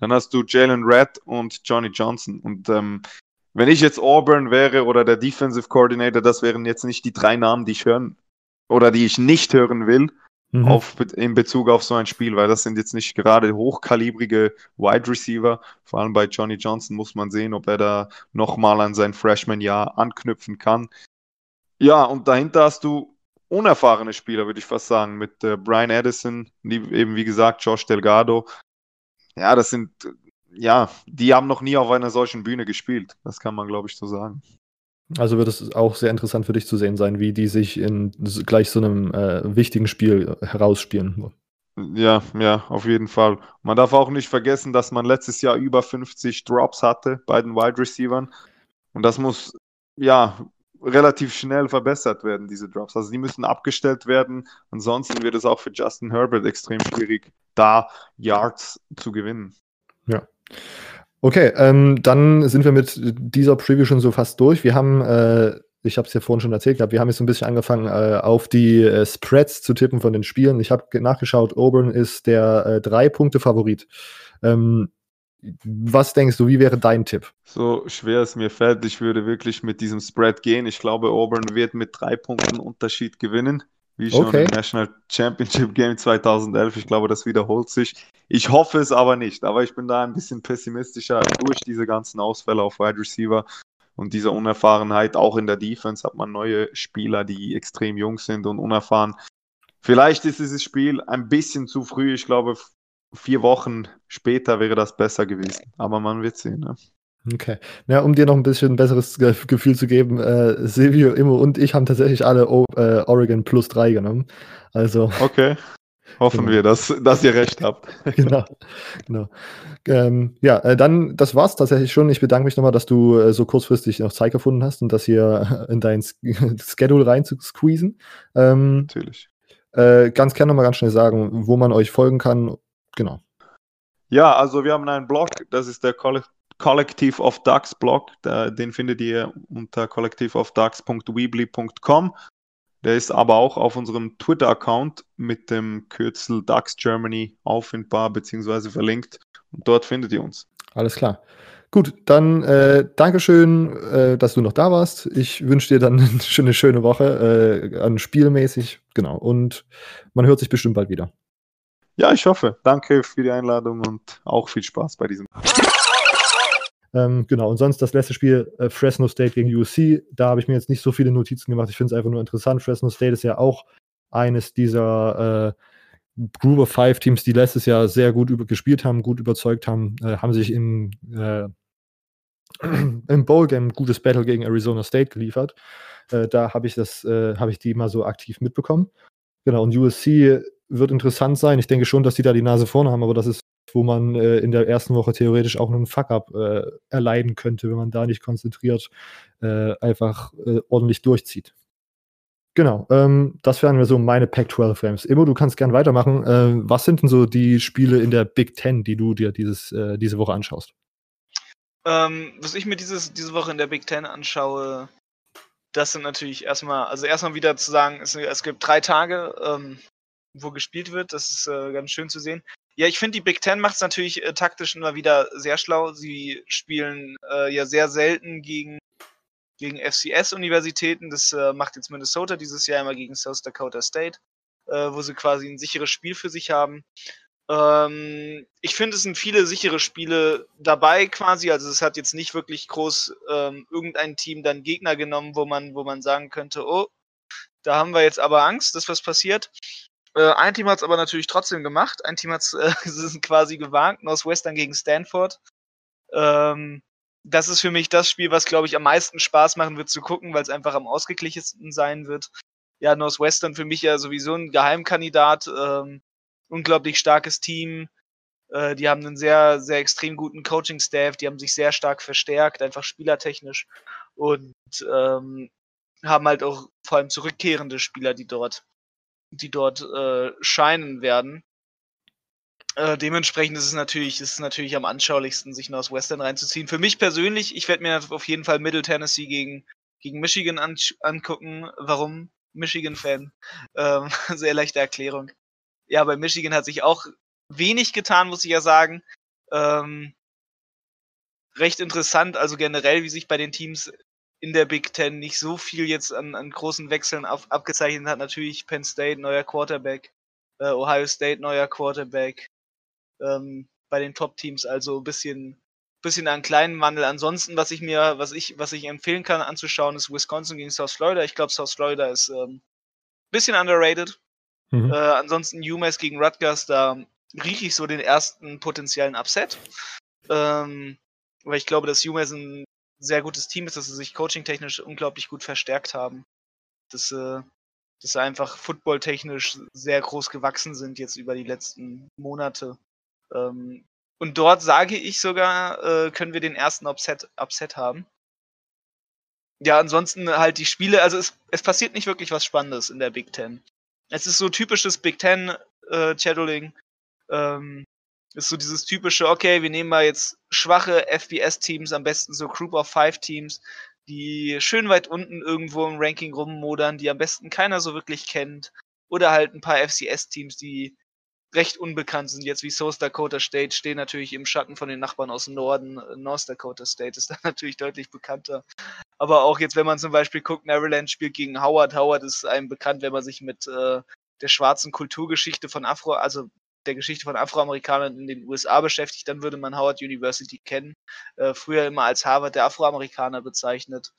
Dann hast du Jalen Red und Johnny Johnson. Und ähm, wenn ich jetzt Auburn wäre oder der Defensive Coordinator, das wären jetzt nicht die drei Namen, die ich hören oder die ich nicht hören will mhm. auf, in Bezug auf so ein Spiel, weil das sind jetzt nicht gerade hochkalibrige Wide Receiver. Vor allem bei Johnny Johnson muss man sehen, ob er da nochmal an sein Freshman-Jahr anknüpfen kann. Ja, und dahinter hast du unerfahrene Spieler, würde ich fast sagen, mit äh, Brian Addison, eben wie gesagt, Josh Delgado. Ja, das sind, ja, die haben noch nie auf einer solchen Bühne gespielt. Das kann man, glaube ich, so sagen. Also wird es auch sehr interessant für dich zu sehen sein, wie die sich in gleich so einem äh, wichtigen Spiel herausspielen. Ja, ja, auf jeden Fall. Man darf auch nicht vergessen, dass man letztes Jahr über 50 Drops hatte bei den Wide Receivers. Und das muss, ja, relativ schnell verbessert werden, diese Drops. Also die müssen abgestellt werden. Ansonsten wird es auch für Justin Herbert extrem schwierig, da Yards zu gewinnen. Ja. Okay, ähm, dann sind wir mit dieser Preview schon so fast durch. Wir haben, äh, ich habe es ja vorhin schon erzählt gehabt, wir haben jetzt so ein bisschen angefangen, äh, auf die äh, Spreads zu tippen von den Spielen. Ich habe nachgeschaut, Auburn ist der äh, Drei-Punkte-Favorit. Ähm, was denkst du, wie wäre dein Tipp? So schwer es mir fällt, ich würde wirklich mit diesem Spread gehen. Ich glaube, Auburn wird mit drei Punkten Unterschied gewinnen wie schon okay. im National Championship Game 2011. Ich glaube, das wiederholt sich. Ich hoffe es aber nicht, aber ich bin da ein bisschen pessimistischer durch diese ganzen Ausfälle auf Wide Receiver und diese Unerfahrenheit. Auch in der Defense hat man neue Spieler, die extrem jung sind und unerfahren. Vielleicht ist dieses Spiel ein bisschen zu früh. Ich glaube, vier Wochen später wäre das besser gewesen. Aber man wird sehen. Ne? Okay. Ja, um dir noch ein bisschen ein besseres Gefühl zu geben, äh, Silvio, Immo und ich haben tatsächlich alle o äh, Oregon plus 3 genommen. Also. Okay. Hoffen genau. wir, dass, dass ihr recht habt. <laughs> genau. genau. Ähm, ja, äh, dann, das war's tatsächlich schon. Ich bedanke mich nochmal, dass du äh, so kurzfristig noch Zeit gefunden hast und das hier <laughs> in dein <laughs> Schedule rein zu squeezen. Ähm, Natürlich. Äh, ganz gerne nochmal ganz schnell sagen, wo man euch folgen kann. Genau. Ja, also wir haben einen Blog, das ist der College Collective of Ducks Blog. Den findet ihr unter collectiveofducks.weebly.com. Der ist aber auch auf unserem Twitter-Account mit dem Kürzel Ducks Germany auffindbar bzw. verlinkt. Und dort findet ihr uns. Alles klar. Gut, dann äh, Dankeschön, äh, dass du noch da warst. Ich wünsche dir dann <laughs> eine schöne Woche, äh, an spielmäßig. Genau. Und man hört sich bestimmt bald wieder. Ja, ich hoffe. Danke für die Einladung und auch viel Spaß bei diesem. Ähm, genau, und sonst das letzte Spiel äh, Fresno State gegen USC. Da habe ich mir jetzt nicht so viele Notizen gemacht. Ich finde es einfach nur interessant. Fresno State ist ja auch eines dieser äh, Group of Five Teams, die letztes Jahr sehr gut gespielt haben, gut überzeugt haben, äh, haben sich im, äh, <clears throat> im Bowl Game ein gutes Battle gegen Arizona State geliefert. Äh, da habe ich das, äh, habe ich die mal so aktiv mitbekommen. Genau, und USC wird interessant sein. Ich denke schon, dass die da die Nase vorne haben, aber das ist wo man äh, in der ersten Woche theoretisch auch einen Fuck-up äh, erleiden könnte, wenn man da nicht konzentriert äh, einfach äh, ordentlich durchzieht. Genau, ähm, das wären so meine Pac-12 Frames. Immo, du kannst gern weitermachen. Ähm, was sind denn so die Spiele in der Big Ten, die du dir dieses, äh, diese Woche anschaust? Ähm, was ich mir dieses, diese Woche in der Big Ten anschaue, das sind natürlich erstmal, also erstmal wieder zu sagen, es, es gibt drei Tage, ähm, wo gespielt wird. Das ist äh, ganz schön zu sehen. Ja, ich finde, die Big Ten macht es natürlich äh, taktisch immer wieder sehr schlau. Sie spielen äh, ja sehr selten gegen, gegen FCS-Universitäten. Das äh, macht jetzt Minnesota dieses Jahr immer gegen South Dakota State, äh, wo sie quasi ein sicheres Spiel für sich haben. Ähm, ich finde, es sind viele sichere Spiele dabei quasi. Also es hat jetzt nicht wirklich groß ähm, irgendein Team dann Gegner genommen, wo man, wo man sagen könnte, oh, da haben wir jetzt aber Angst, dass was passiert. Äh, ein Team hat es aber natürlich trotzdem gemacht. Ein Team hat es äh, <laughs> quasi gewagt, Northwestern gegen Stanford. Ähm, das ist für mich das Spiel, was, glaube ich, am meisten Spaß machen wird zu gucken, weil es einfach am ausgeglichensten sein wird. Ja, Northwestern für mich ja sowieso ein Geheimkandidat. Ähm, unglaublich starkes Team. Äh, die haben einen sehr, sehr extrem guten Coaching-Staff. Die haben sich sehr stark verstärkt, einfach spielertechnisch. Und ähm, haben halt auch vor allem zurückkehrende Spieler, die dort die dort äh, scheinen werden. Äh, dementsprechend ist es natürlich, ist es natürlich am anschaulichsten, sich aus Western reinzuziehen. Für mich persönlich, ich werde mir auf jeden Fall Middle Tennessee gegen, gegen Michigan an, angucken. Warum? Michigan-Fan. Ähm, <laughs> sehr leichte Erklärung. Ja, bei Michigan hat sich auch wenig getan, muss ich ja sagen. Ähm, recht interessant, also generell, wie sich bei den Teams in der Big Ten nicht so viel jetzt an, an großen Wechseln auf, abgezeichnet hat. Natürlich Penn State, neuer Quarterback, äh, Ohio State, neuer Quarterback. Ähm, bei den Top-Teams also ein bisschen, bisschen einen kleinen Wandel. Ansonsten, was ich mir, was ich, was ich empfehlen kann anzuschauen, ist Wisconsin gegen South Florida. Ich glaube, South Florida ist ähm, bisschen underrated. Mhm. Äh, ansonsten UMass gegen Rutgers, da rieche ich so den ersten potenziellen Upset. Ähm, weil ich glaube, dass UMass ein sehr gutes Team ist, dass sie sich coaching-technisch unglaublich gut verstärkt haben. Dass, äh, dass sie einfach footballtechnisch sehr groß gewachsen sind jetzt über die letzten Monate. Ähm, und dort sage ich sogar, äh, können wir den ersten Upset, Upset haben. Ja, ansonsten halt die Spiele, also es, es passiert nicht wirklich was Spannendes in der Big Ten. Es ist so typisches Big Ten äh, Shadowing. Ähm, ist so dieses typische, okay, wir nehmen mal jetzt schwache FBS-Teams, am besten so Group of Five Teams, die schön weit unten irgendwo im Ranking rummodern, die am besten keiner so wirklich kennt. Oder halt ein paar FCS-Teams, die recht unbekannt sind, jetzt wie South Dakota State, stehen natürlich im Schatten von den Nachbarn aus dem Norden. North Dakota State ist <laughs> da natürlich deutlich bekannter. Aber auch jetzt, wenn man zum Beispiel guckt, Maryland spielt gegen Howard. Howard ist einem bekannt, wenn man sich mit äh, der schwarzen Kulturgeschichte von Afro, also der Geschichte von Afroamerikanern in den USA beschäftigt, dann würde man Howard University kennen. Äh, früher immer als Harvard der Afroamerikaner bezeichnet.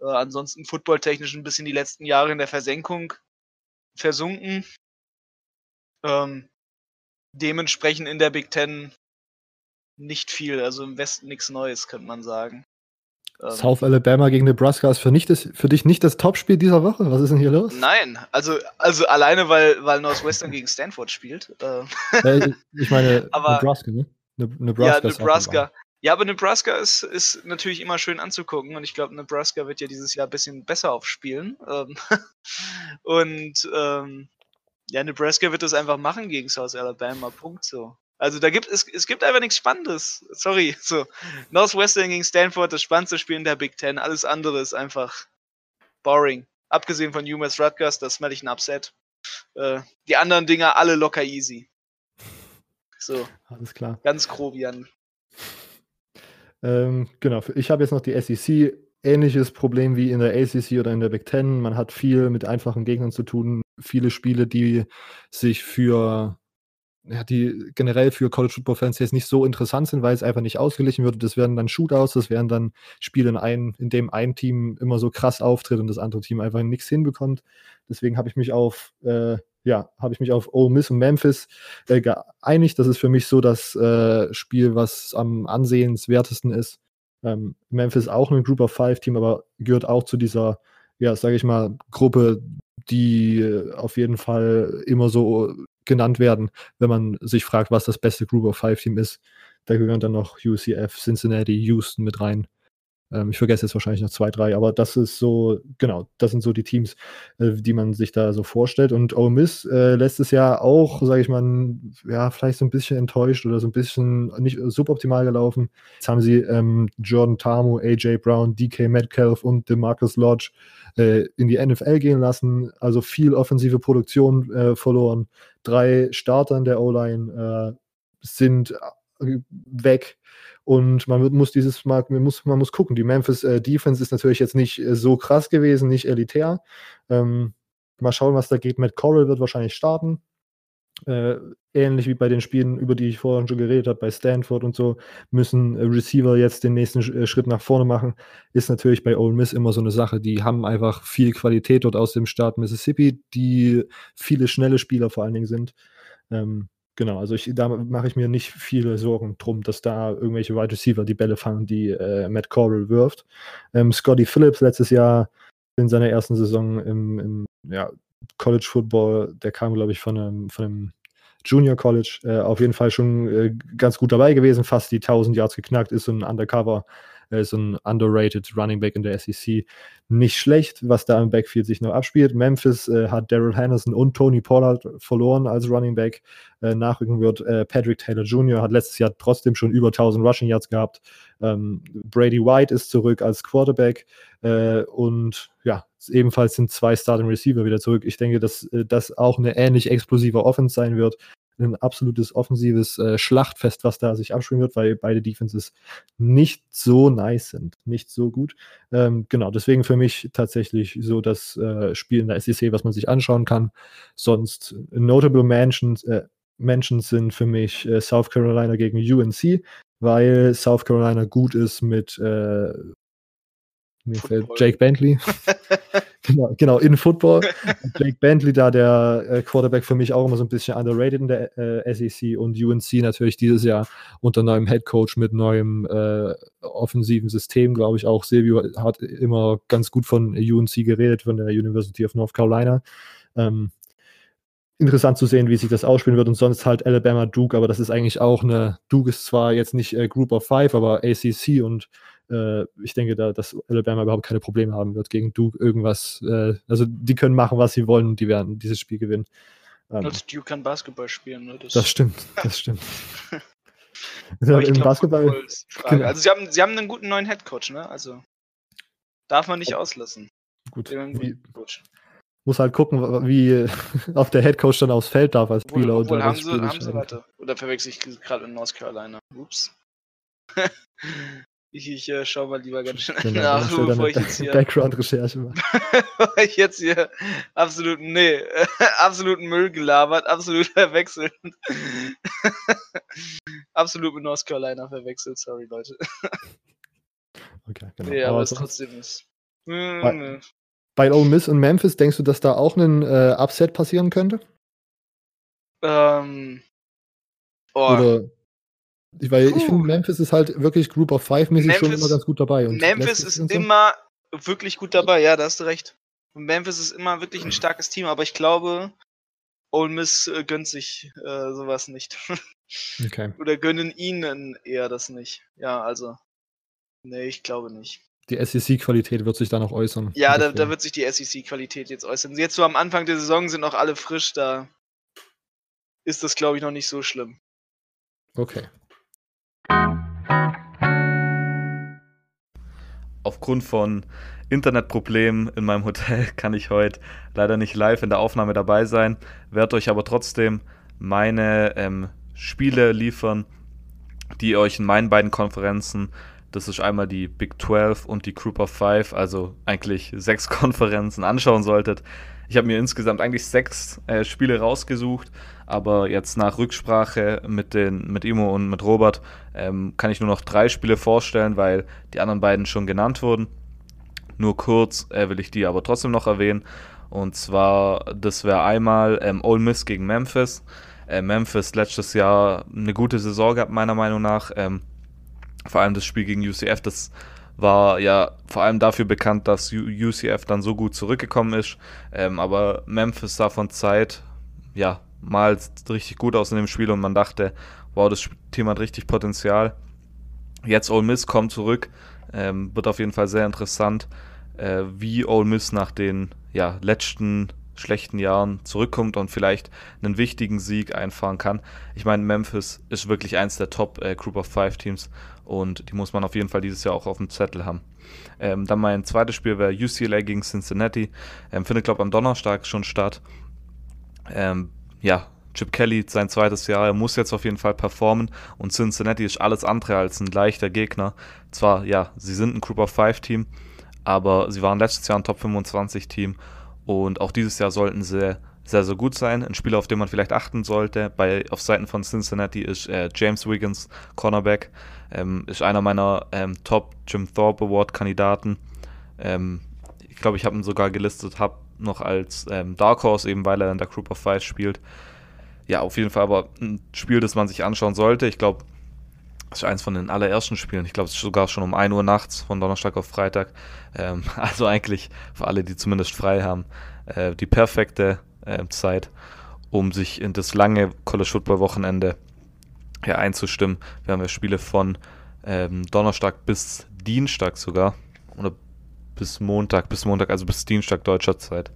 Äh, ansonsten footballtechnisch ein bisschen die letzten Jahre in der Versenkung versunken. Ähm, dementsprechend in der Big Ten nicht viel, also im Westen nichts Neues, könnte man sagen. Ähm, South Alabama gegen Nebraska ist für, nicht das, für dich nicht das Topspiel dieser Woche? Was ist denn hier los? Nein, also, also alleine, weil, weil Northwestern gegen Stanford spielt. Äh. Ich meine <laughs> aber, Nebraska, ne? ne Nebraska ja, Nebraska. Ja, aber Nebraska ist, ist natürlich immer schön anzugucken und ich glaube, Nebraska wird ja dieses Jahr ein bisschen besser aufspielen. Ähm, <laughs> und ähm, ja, Nebraska wird das einfach machen gegen South Alabama. Punkt so. Also da gibt es, es gibt einfach nichts Spannendes. Sorry. <laughs> So. Northwestern gegen Stanford, das spannendste Spiel in der Big Ten. Alles andere ist einfach boring. Abgesehen von UMass Rutgers, das smell ich ein Upset. Äh, die anderen Dinger alle locker easy. So. Alles klar. Ganz grob, Jan. Ähm, genau, ich habe jetzt noch die SEC. Ähnliches Problem wie in der ACC oder in der Big Ten. Man hat viel mit einfachen Gegnern zu tun viele Spiele, die sich für ja, die generell für College Football Fans jetzt nicht so interessant sind, weil es einfach nicht ausgeglichen wird. Das werden dann Shootouts, das wären dann Spiele, in, ein, in dem ein Team immer so krass auftritt und das andere Team einfach nichts hinbekommt. Deswegen habe ich mich auf, äh, ja, habe ich mich auf Ole Miss und Memphis äh, geeinigt. Das ist für mich so das äh, Spiel, was am ansehenswertesten ist. Ähm, Memphis auch ein Group of Five Team, aber gehört auch zu dieser, ja, sage ich mal, Gruppe, die äh, auf jeden Fall immer so genannt werden, wenn man sich fragt, was das beste Group of Five Team ist. Da gehören dann noch UCF, Cincinnati, Houston mit rein. Ähm, ich vergesse jetzt wahrscheinlich noch zwei, drei, aber das ist so, genau, das sind so die Teams, äh, die man sich da so vorstellt. Und Ole Miss äh, letztes Jahr auch, sage ich mal, ja, vielleicht so ein bisschen enttäuscht oder so ein bisschen nicht suboptimal gelaufen. Jetzt haben sie ähm, Jordan Tamu, AJ Brown, DK Metcalf und DeMarcus Lodge äh, in die NFL gehen lassen. Also viel offensive Produktion äh, verloren. Drei Starter in der O-Line äh, sind weg. Und man muss dieses Mal, man muss, man muss gucken. Die Memphis äh, Defense ist natürlich jetzt nicht äh, so krass gewesen, nicht elitär. Ähm, mal schauen, was da geht. Matt Corral wird wahrscheinlich starten. Äh, ähnlich wie bei den Spielen, über die ich vorhin schon geredet habe, bei Stanford und so, müssen äh, Receiver jetzt den nächsten äh, Schritt nach vorne machen. Ist natürlich bei Ole Miss immer so eine Sache. Die haben einfach viel Qualität dort aus dem Staat Mississippi, die viele schnelle Spieler vor allen Dingen sind. Ähm, Genau, also ich, da mache ich mir nicht viele Sorgen drum, dass da irgendwelche Wide Receiver die Bälle fangen, die äh, Matt Corral wirft. Ähm, Scotty Phillips letztes Jahr in seiner ersten Saison im, im ja, College Football, der kam, glaube ich, von einem, von einem Junior College, äh, auf jeden Fall schon äh, ganz gut dabei gewesen, fast die 1000 Yards geknackt, ist so ein Undercover er ist ein underrated Running Back in der SEC. Nicht schlecht, was da im Backfield sich noch abspielt. Memphis äh, hat Daryl Henderson und Tony Pollard verloren als Running Back. Äh, nachrücken wird äh, Patrick Taylor Jr., hat letztes Jahr trotzdem schon über 1000 Rushing Yards gehabt. Ähm, Brady White ist zurück als Quarterback. Äh, und ja, ebenfalls sind zwei Starting Receiver wieder zurück. Ich denke, dass äh, das auch eine ähnlich explosive Offense sein wird. Ein absolutes offensives äh, Schlachtfest, was da sich abspielen wird, weil beide Defenses nicht so nice sind, nicht so gut. Ähm, genau, deswegen für mich tatsächlich so das äh, Spiel in der SEC, was man sich anschauen kann. Sonst Notable Mentions, äh, Mentions sind für mich äh, South Carolina gegen UNC, weil South Carolina gut ist mit äh, mir fällt Jake Bentley. <laughs> genau, genau, in Football. Jake Bentley, da der äh, Quarterback für mich auch immer so ein bisschen underrated in der äh, SEC und UNC natürlich dieses Jahr unter neuem Head Coach mit neuem äh, offensiven System, glaube ich auch. Silvio hat immer ganz gut von UNC geredet, von der University of North Carolina. Ähm, interessant zu sehen, wie sich das ausspielen wird und sonst halt Alabama Duke, aber das ist eigentlich auch eine, Duke ist zwar jetzt nicht äh, Group of Five, aber ACC und äh, ich denke, da, dass Alabama überhaupt keine Probleme haben wird gegen Duke irgendwas. Äh, also die können machen, was sie wollen und die werden dieses Spiel gewinnen. Ähm, also Duke kann Basketball spielen. Ne? Das, das stimmt, das stimmt. <laughs> ja, Im glaub, Basketball. Genau. Also sie haben, sie haben einen guten neuen Headcoach, ne? Also darf man nicht auslassen. Gut. Wie, muss halt gucken, wie <laughs> auf der Headcoach dann aufs Feld darf als Spieler. Obwohl, obwohl haben, sie, haben sie, warte. Oder verwechsel ich gerade in North Carolina? Ups. <laughs> Ich, ich äh, schau mal lieber ganz schnell genau, nach, bevor <laughs> ich jetzt hier. Background-Recherche mache. ich jetzt hier absoluten, nee, <laughs> absoluten Müll gelabert, absolut <laughs> verwechselt. absolut mit North Carolina verwechselt, sorry Leute. okay, genau. Nee, aber, aber es trotzdem ist. Bei, bei Ole Miss und Memphis denkst du, dass da auch ein äh, Upset passieren könnte? Ähm. Oh. Oder weil Puh. ich finde, Memphis ist halt wirklich Group of Five mäßig schon immer ganz gut dabei. Memphis ist so. immer wirklich gut dabei, ja, da hast du recht. Und Memphis ist immer wirklich ein starkes Team, aber ich glaube, Ole Miss äh, gönnt sich äh, sowas nicht. <laughs> okay. Oder gönnen ihnen eher das nicht. Ja, also. Nee, ich glaube nicht. Die SEC-Qualität wird sich da noch äußern. Ja, da, da, wird sich die SEC-Qualität jetzt äußern. Jetzt so am Anfang der Saison sind noch alle frisch, da ist das, glaube ich, noch nicht so schlimm. Okay. Aufgrund von Internetproblemen in meinem Hotel <laughs> kann ich heute leider nicht live in der Aufnahme dabei sein, werde euch aber trotzdem meine ähm, Spiele liefern, die euch in meinen beiden Konferenzen, das ist einmal die Big 12 und die Group of Five, also eigentlich sechs <laughs> Konferenzen anschauen solltet. Ich habe mir insgesamt eigentlich sechs äh, Spiele rausgesucht, aber jetzt nach Rücksprache mit, den, mit Imo und mit Robert ähm, kann ich nur noch drei Spiele vorstellen, weil die anderen beiden schon genannt wurden. Nur kurz äh, will ich die aber trotzdem noch erwähnen. Und zwar, das wäre einmal ähm, Ole Miss gegen Memphis. Äh, Memphis letztes Jahr eine gute Saison gehabt, meiner Meinung nach. Ähm, vor allem das Spiel gegen UCF, das war ja vor allem dafür bekannt, dass UCF dann so gut zurückgekommen ist. Ähm, aber Memphis sah von Zeit, ja, mal richtig gut aus in dem Spiel und man dachte, wow, das Team hat richtig Potenzial. Jetzt Ole Miss kommt zurück, ähm, wird auf jeden Fall sehr interessant, äh, wie Ole Miss nach den ja, letzten schlechten Jahren zurückkommt und vielleicht einen wichtigen Sieg einfahren kann. Ich meine, Memphis ist wirklich eins der Top äh, Group of Five Teams und die muss man auf jeden Fall dieses Jahr auch auf dem Zettel haben. Ähm, dann mein zweites Spiel wäre UCLA gegen Cincinnati. Ähm, findet, glaube ich, am Donnerstag schon statt. Ähm, ja, Chip Kelly sein zweites Jahr, er muss jetzt auf jeden Fall performen und Cincinnati ist alles andere als ein leichter Gegner. Zwar, ja, sie sind ein Group of Five Team, aber sie waren letztes Jahr ein Top 25 Team und auch dieses Jahr sollten sie sehr, sehr gut sein. Ein Spieler, auf den man vielleicht achten sollte, bei, auf Seiten von Cincinnati ist äh, James Wiggins, Cornerback. Ähm, ist einer meiner ähm, Top Jim Thorpe Award Kandidaten. Ähm, ich glaube, ich habe ihn sogar gelistet, habe noch als ähm, Dark Horse, eben weil er in der Group of Five spielt. Ja, auf jeden Fall aber ein Spiel, das man sich anschauen sollte. Ich glaube, das ist eins von den allerersten Spielen. Ich glaube, es ist sogar schon um 1 Uhr nachts von Donnerstag auf Freitag. Ähm, <laughs> also eigentlich für alle, die zumindest frei haben, äh, die perfekte äh, Zeit, um sich in das lange College Football Wochenende ja, einzustimmen. Wir haben ja Spiele von ähm, Donnerstag bis Dienstag sogar. Oder bis Montag, bis Montag, also bis Dienstag deutscher Zeit.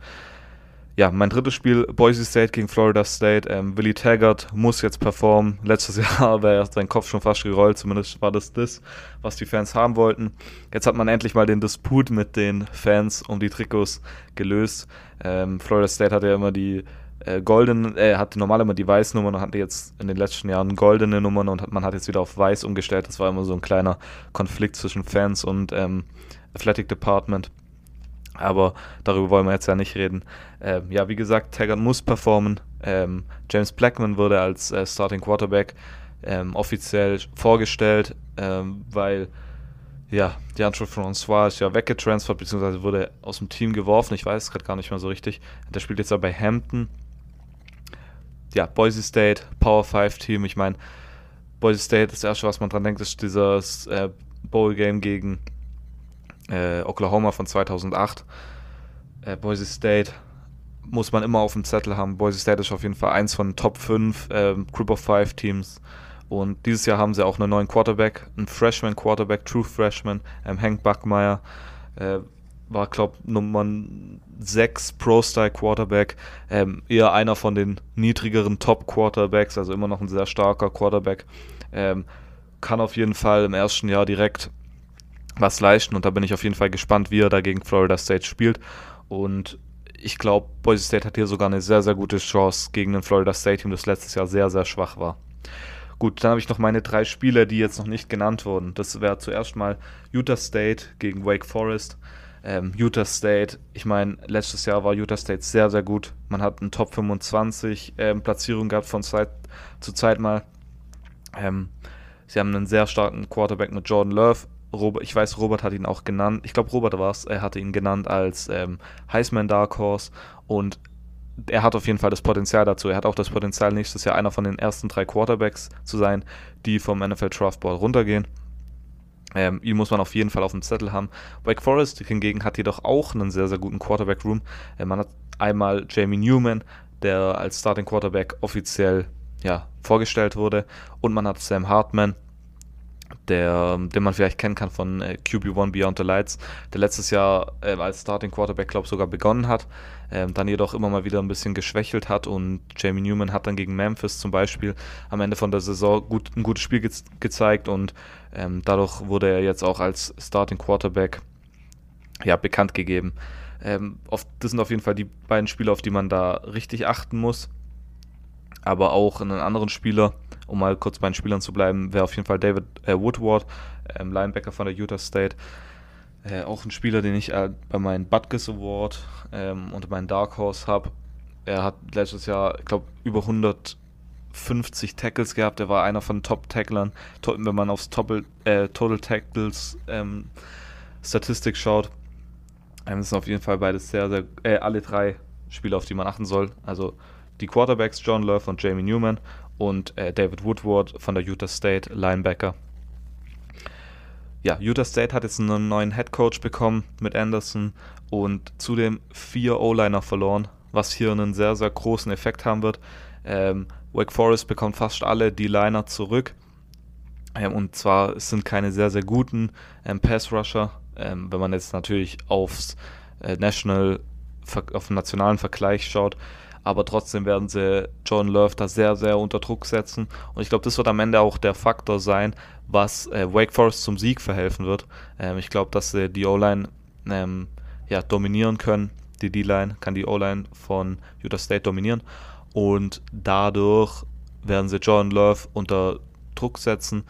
Ja, mein drittes Spiel, Boise State gegen Florida State. Ähm, Willie Taggart muss jetzt performen. Letztes <laughs> Jahr wäre sein Kopf schon fast gerollt, zumindest war das das, was die Fans haben wollten. Jetzt hat man endlich mal den Disput mit den Fans um die Trikots gelöst. Ähm, Florida State hat ja immer die äh, golden, er hatte normal immer die weißen Nummern und hatte jetzt in den letzten Jahren goldene Nummern und hat, man hat jetzt wieder auf weiß umgestellt. Das war immer so ein kleiner Konflikt zwischen Fans und ähm, Athletic Department. Aber darüber wollen wir jetzt ja nicht reden. Ähm, ja, wie gesagt, Taggart muss performen. Ähm, James Blackman wurde als äh, Starting Quarterback ähm, offiziell vorgestellt, ähm, weil ja, DeAndre François ist ja weggetransfert, beziehungsweise wurde aus dem Team geworfen. Ich weiß es gerade gar nicht mehr so richtig. Der spielt jetzt aber bei Hampton. Ja, Boise State, Power 5 Team. Ich meine, Boise State, das erste, was man dran denkt, ist dieses äh, Bowl-Game gegen äh, Oklahoma von 2008. Äh, Boise State muss man immer auf dem Zettel haben. Boise State ist auf jeden Fall eins von Top 5 äh, Group of 5 Teams. Und dieses Jahr haben sie auch einen neuen Quarterback, einen Freshman Quarterback, True Freshman, ähm, Hank Buckmeyer. Äh, war, glaube Nummer 6 Pro-Style Quarterback. Ähm, eher einer von den niedrigeren Top-Quarterbacks, also immer noch ein sehr starker Quarterback. Ähm, kann auf jeden Fall im ersten Jahr direkt was leisten und da bin ich auf jeden Fall gespannt, wie er da gegen Florida State spielt. Und ich glaube, Boise State hat hier sogar eine sehr, sehr gute Chance gegen ein Florida State Team, das letztes Jahr sehr, sehr schwach war. Gut, dann habe ich noch meine drei Spiele, die jetzt noch nicht genannt wurden. Das wäre zuerst mal Utah State gegen Wake Forest. Ähm, Utah State, ich meine, letztes Jahr war Utah State sehr, sehr gut. Man hat eine Top 25 ähm, Platzierung gehabt von Zeit zu Zeit mal. Ähm, sie haben einen sehr starken Quarterback mit Jordan Love. Robert, ich weiß, Robert hat ihn auch genannt. Ich glaube, Robert war es. Er hatte ihn genannt als ähm, Heisman Dark Horse. Und er hat auf jeden Fall das Potenzial dazu. Er hat auch das Potenzial, nächstes Jahr einer von den ersten drei Quarterbacks zu sein, die vom NFL Draftboard runtergehen. Ähm, ihn muss man auf jeden Fall auf dem Zettel haben. Wake Forest hingegen hat jedoch auch einen sehr, sehr guten Quarterback-Room. Äh, man hat einmal Jamie Newman, der als Starting Quarterback offiziell ja, vorgestellt wurde, und man hat Sam Hartman, der, den man vielleicht kennen kann von äh, QB1 Beyond the Lights, der letztes Jahr äh, als Starting Quarterback, glaube ich, sogar begonnen hat, ähm, dann jedoch immer mal wieder ein bisschen geschwächelt hat und Jamie Newman hat dann gegen Memphis zum Beispiel am Ende von der Saison gut, ein gutes Spiel ge gezeigt und ähm, dadurch wurde er jetzt auch als Starting Quarterback ja, bekannt gegeben. Ähm, auf, das sind auf jeden Fall die beiden Spieler, auf die man da richtig achten muss. Aber auch einen anderen Spieler, um mal kurz bei den Spielern zu bleiben, wäre auf jeden Fall David äh, Woodward, ähm, Linebacker von der Utah State. Äh, auch ein Spieler, den ich äh, bei meinem Butkus Award ähm, und meinem Dark Horse habe. Er hat letztes Jahr, ich glaube, über 150 Tackles gehabt. Er war einer von Top-Tacklern, wenn man aufs Total, äh, Total Tackles ähm, Statistik schaut. Ähm, sind auf jeden Fall beides sehr, sehr, äh, alle drei Spieler, auf die man achten soll. Also die Quarterbacks John Love und Jamie Newman und äh, David Woodward von der Utah State Linebacker. Ja, Utah State hat jetzt einen neuen Head Coach bekommen mit Anderson und zudem vier O-Liner verloren, was hier einen sehr, sehr großen Effekt haben wird. Ähm, Wake Forest bekommt fast alle die Liner zurück. Ähm, und zwar sind keine sehr, sehr guten ähm, Pass-Rusher. Ähm, wenn man jetzt natürlich aufs äh, National, auf den nationalen Vergleich schaut, aber trotzdem werden sie John Love da sehr, sehr unter Druck setzen. Und ich glaube, das wird am Ende auch der Faktor sein, was äh, Wake Forest zum Sieg verhelfen wird. Ähm, ich glaube, dass sie die O-Line ähm, ja, dominieren können. Die D-Line kann die O-Line von Utah State dominieren. Und dadurch werden sie John Love unter Druck setzen.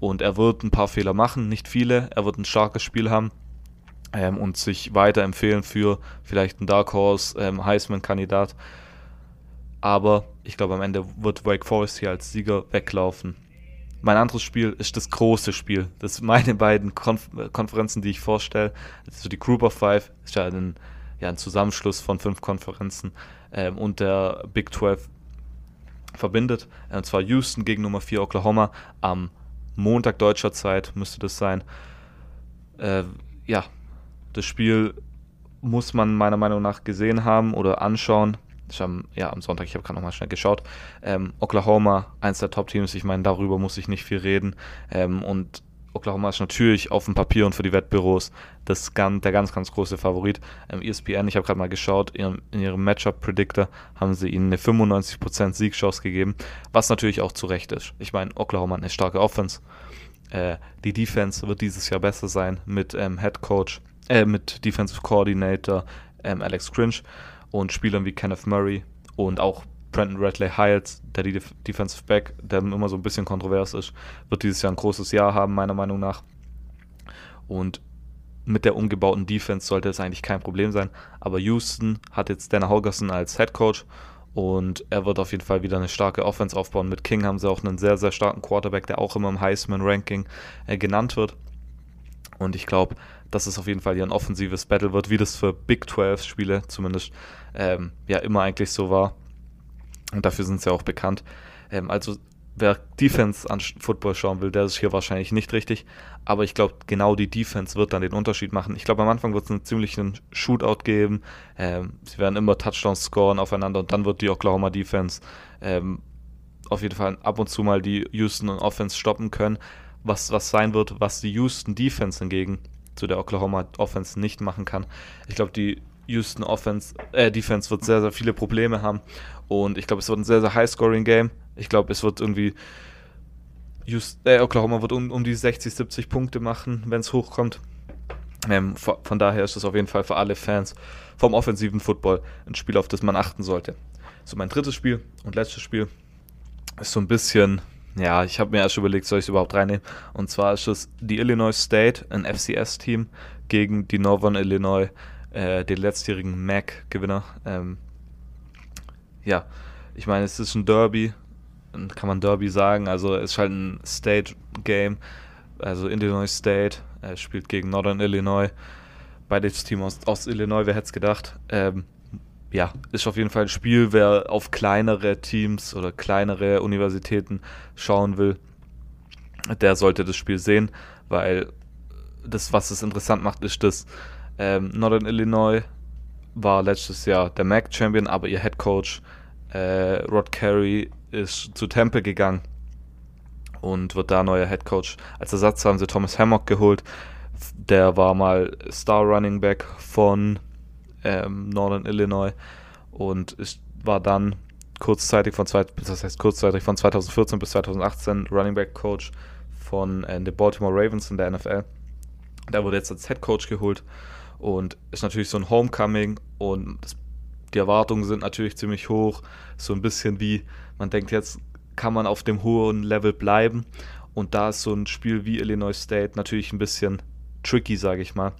Und er wird ein paar Fehler machen, nicht viele. Er wird ein starkes Spiel haben. Ähm, und sich weiterempfehlen für vielleicht einen Dark Horse ähm, Heisman-Kandidat aber ich glaube, am Ende wird Wake Forest hier als Sieger weglaufen. Mein anderes Spiel ist das große Spiel. Das sind meine beiden Konf Konferenzen, die ich vorstelle. Also die Group of Five ist ja ein, ja ein Zusammenschluss von fünf Konferenzen ähm, und der Big 12 verbindet. Äh, und zwar Houston gegen Nummer 4 Oklahoma am Montag deutscher Zeit müsste das sein. Äh, ja, das Spiel muss man meiner Meinung nach gesehen haben oder anschauen am, ja, am Sonntag, ich habe gerade nochmal schnell geschaut. Ähm, Oklahoma, eins der Top-Teams, ich meine, darüber muss ich nicht viel reden. Ähm, und Oklahoma ist natürlich auf dem Papier und für die Wettbüros das der ganz, ganz große Favorit. Ähm, ESPN, ich habe gerade mal geschaut, in, in ihrem Matchup-Predictor haben sie ihnen eine 95% Siegchance gegeben, was natürlich auch zu Recht ist. Ich meine, Oklahoma hat eine starke Offense. Äh, die Defense wird dieses Jahr besser sein mit ähm, Head Coach, äh, mit Defensive Coordinator ähm, Alex Cringe und Spielern wie Kenneth Murray und auch Brandon Radley Hiles, der die Defensive Back, der immer so ein bisschen kontrovers ist, wird dieses Jahr ein großes Jahr haben, meiner Meinung nach. Und mit der umgebauten Defense sollte es eigentlich kein Problem sein. Aber Houston hat jetzt Dana Holgerson als Head Coach und er wird auf jeden Fall wieder eine starke Offense aufbauen. Mit King haben sie auch einen sehr, sehr starken Quarterback, der auch immer im Heisman-Ranking äh, genannt wird. Und ich glaube, dass es auf jeden Fall hier ein offensives Battle wird, wie das für Big 12-Spiele zumindest ähm, ja immer eigentlich so war. Und dafür sind sie auch bekannt. Ähm, also wer Defense an Football schauen will, der ist hier wahrscheinlich nicht richtig. Aber ich glaube, genau die Defense wird dann den Unterschied machen. Ich glaube, am Anfang wird es einen ziemlichen Shootout geben. Ähm, sie werden immer Touchdowns scoren aufeinander und dann wird die Oklahoma Defense ähm, auf jeden Fall ab und zu mal die Houston Offense stoppen können. Was, was sein wird, was die Houston Defense hingegen zu der Oklahoma Offense nicht machen kann. Ich glaube, die Houston Offense, äh, Defense wird sehr, sehr viele Probleme haben. Und ich glaube, es wird ein sehr, sehr High-Scoring-Game. Ich glaube, es wird irgendwie. Just, äh, Oklahoma wird um, um die 60, 70 Punkte machen, wenn es hochkommt. Ähm, von daher ist es auf jeden Fall für alle Fans vom offensiven Football ein Spiel, auf das man achten sollte. So, mein drittes Spiel und letztes Spiel ist so ein bisschen, ja, ich habe mir erst überlegt, soll ich es überhaupt reinnehmen. Und zwar ist es die Illinois State, ein FCS-Team, gegen die Northern Illinois, äh, den letztjährigen MAC-Gewinner. Ähm, ja, ich meine, es ist ein Derby, kann man Derby sagen, also es ist halt ein State-Game, also Illinois State, er spielt gegen Northern Illinois, beides Team aus, aus Illinois, wer hätte es gedacht. Ähm, ja, ist auf jeden Fall ein Spiel, wer auf kleinere Teams oder kleinere Universitäten schauen will, der sollte das Spiel sehen, weil das, was es interessant macht, ist, dass ähm, Northern Illinois war letztes Jahr der MAC-Champion, aber ihr Head Coach äh, Rod Carey ist zu Temple gegangen und wird da neuer Head Coach. Als Ersatz haben sie Thomas Hammock geholt. Der war mal Star Running Back von ähm, Northern Illinois und ist, war dann kurzzeitig von, zwei, das heißt kurzzeitig von 2014 bis 2018 Running Back Coach von äh, den Baltimore Ravens in der NFL. Der wurde jetzt als Head Coach geholt und ist natürlich so ein Homecoming und das, die Erwartungen sind natürlich ziemlich hoch. So ein bisschen wie, man denkt jetzt, kann man auf dem hohen Level bleiben. Und da ist so ein Spiel wie Illinois State natürlich ein bisschen tricky, sage ich mal.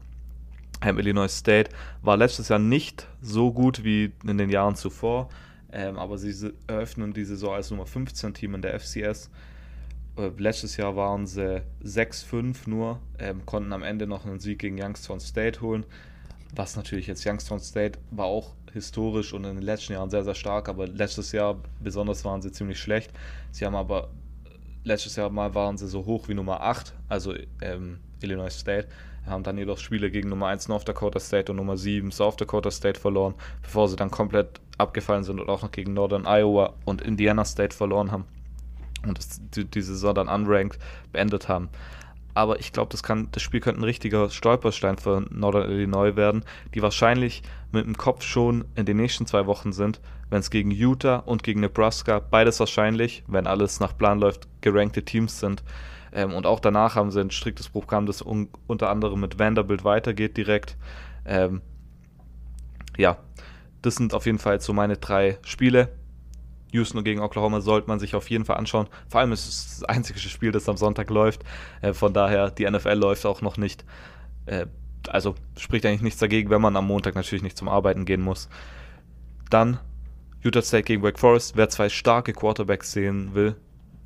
Ähm, Illinois State war letztes Jahr nicht so gut wie in den Jahren zuvor, ähm, aber sie eröffnen die Saison als Nummer 15 Team in der FCS äh, letztes Jahr waren sie 6-5 nur, ähm, konnten am Ende noch einen Sieg gegen Youngstown State holen. Was natürlich jetzt Youngstown State war auch historisch und in den letzten Jahren sehr, sehr stark, aber letztes Jahr besonders waren sie ziemlich schlecht. Sie haben aber letztes Jahr mal waren sie so hoch wie Nummer 8, also ähm, Illinois State, haben dann jedoch Spiele gegen Nummer 1 North Dakota State und Nummer 7 South Dakota State verloren, bevor sie dann komplett abgefallen sind und auch noch gegen Northern Iowa und Indiana State verloren haben und das, die, die Saison dann unranked beendet haben. Aber ich glaube, das, das Spiel könnte ein richtiger Stolperstein für Northern Illinois werden, die wahrscheinlich mit dem Kopf schon in den nächsten zwei Wochen sind, wenn es gegen Utah und gegen Nebraska, beides wahrscheinlich, wenn alles nach Plan läuft, gerankte Teams sind. Ähm, und auch danach haben sie ein striktes Programm, das un unter anderem mit Vanderbilt weitergeht direkt. Ähm, ja, das sind auf jeden Fall so meine drei Spiele. Houston gegen Oklahoma sollte man sich auf jeden Fall anschauen. Vor allem ist es das einzige Spiel, das am Sonntag läuft. Äh, von daher, die NFL läuft auch noch nicht. Äh, also spricht eigentlich nichts dagegen, wenn man am Montag natürlich nicht zum Arbeiten gehen muss. Dann Utah State gegen Wake Forest. Wer zwei starke Quarterbacks sehen will,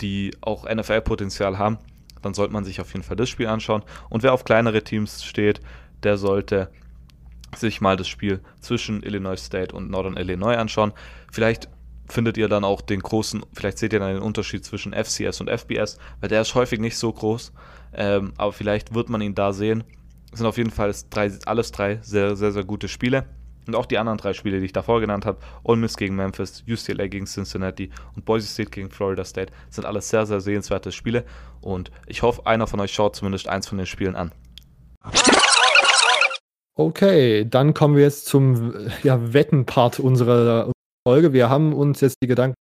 die auch NFL-Potenzial haben, dann sollte man sich auf jeden Fall das Spiel anschauen. Und wer auf kleinere Teams steht, der sollte sich mal das Spiel zwischen Illinois State und Northern Illinois anschauen. Vielleicht findet ihr dann auch den großen, vielleicht seht ihr dann den Unterschied zwischen FCS und FBS, weil der ist häufig nicht so groß, ähm, aber vielleicht wird man ihn da sehen. Es sind auf jeden Fall drei, alles drei sehr, sehr, sehr gute Spiele. Und auch die anderen drei Spiele, die ich davor genannt habe, Ole Miss gegen Memphis, UCLA gegen Cincinnati und Boise State gegen Florida State, sind alles sehr, sehr sehenswerte Spiele. Und ich hoffe, einer von euch schaut zumindest eins von den Spielen an. Okay, dann kommen wir jetzt zum ja, Wetten-Part unserer, Folge. Wir haben uns jetzt die Gedanken,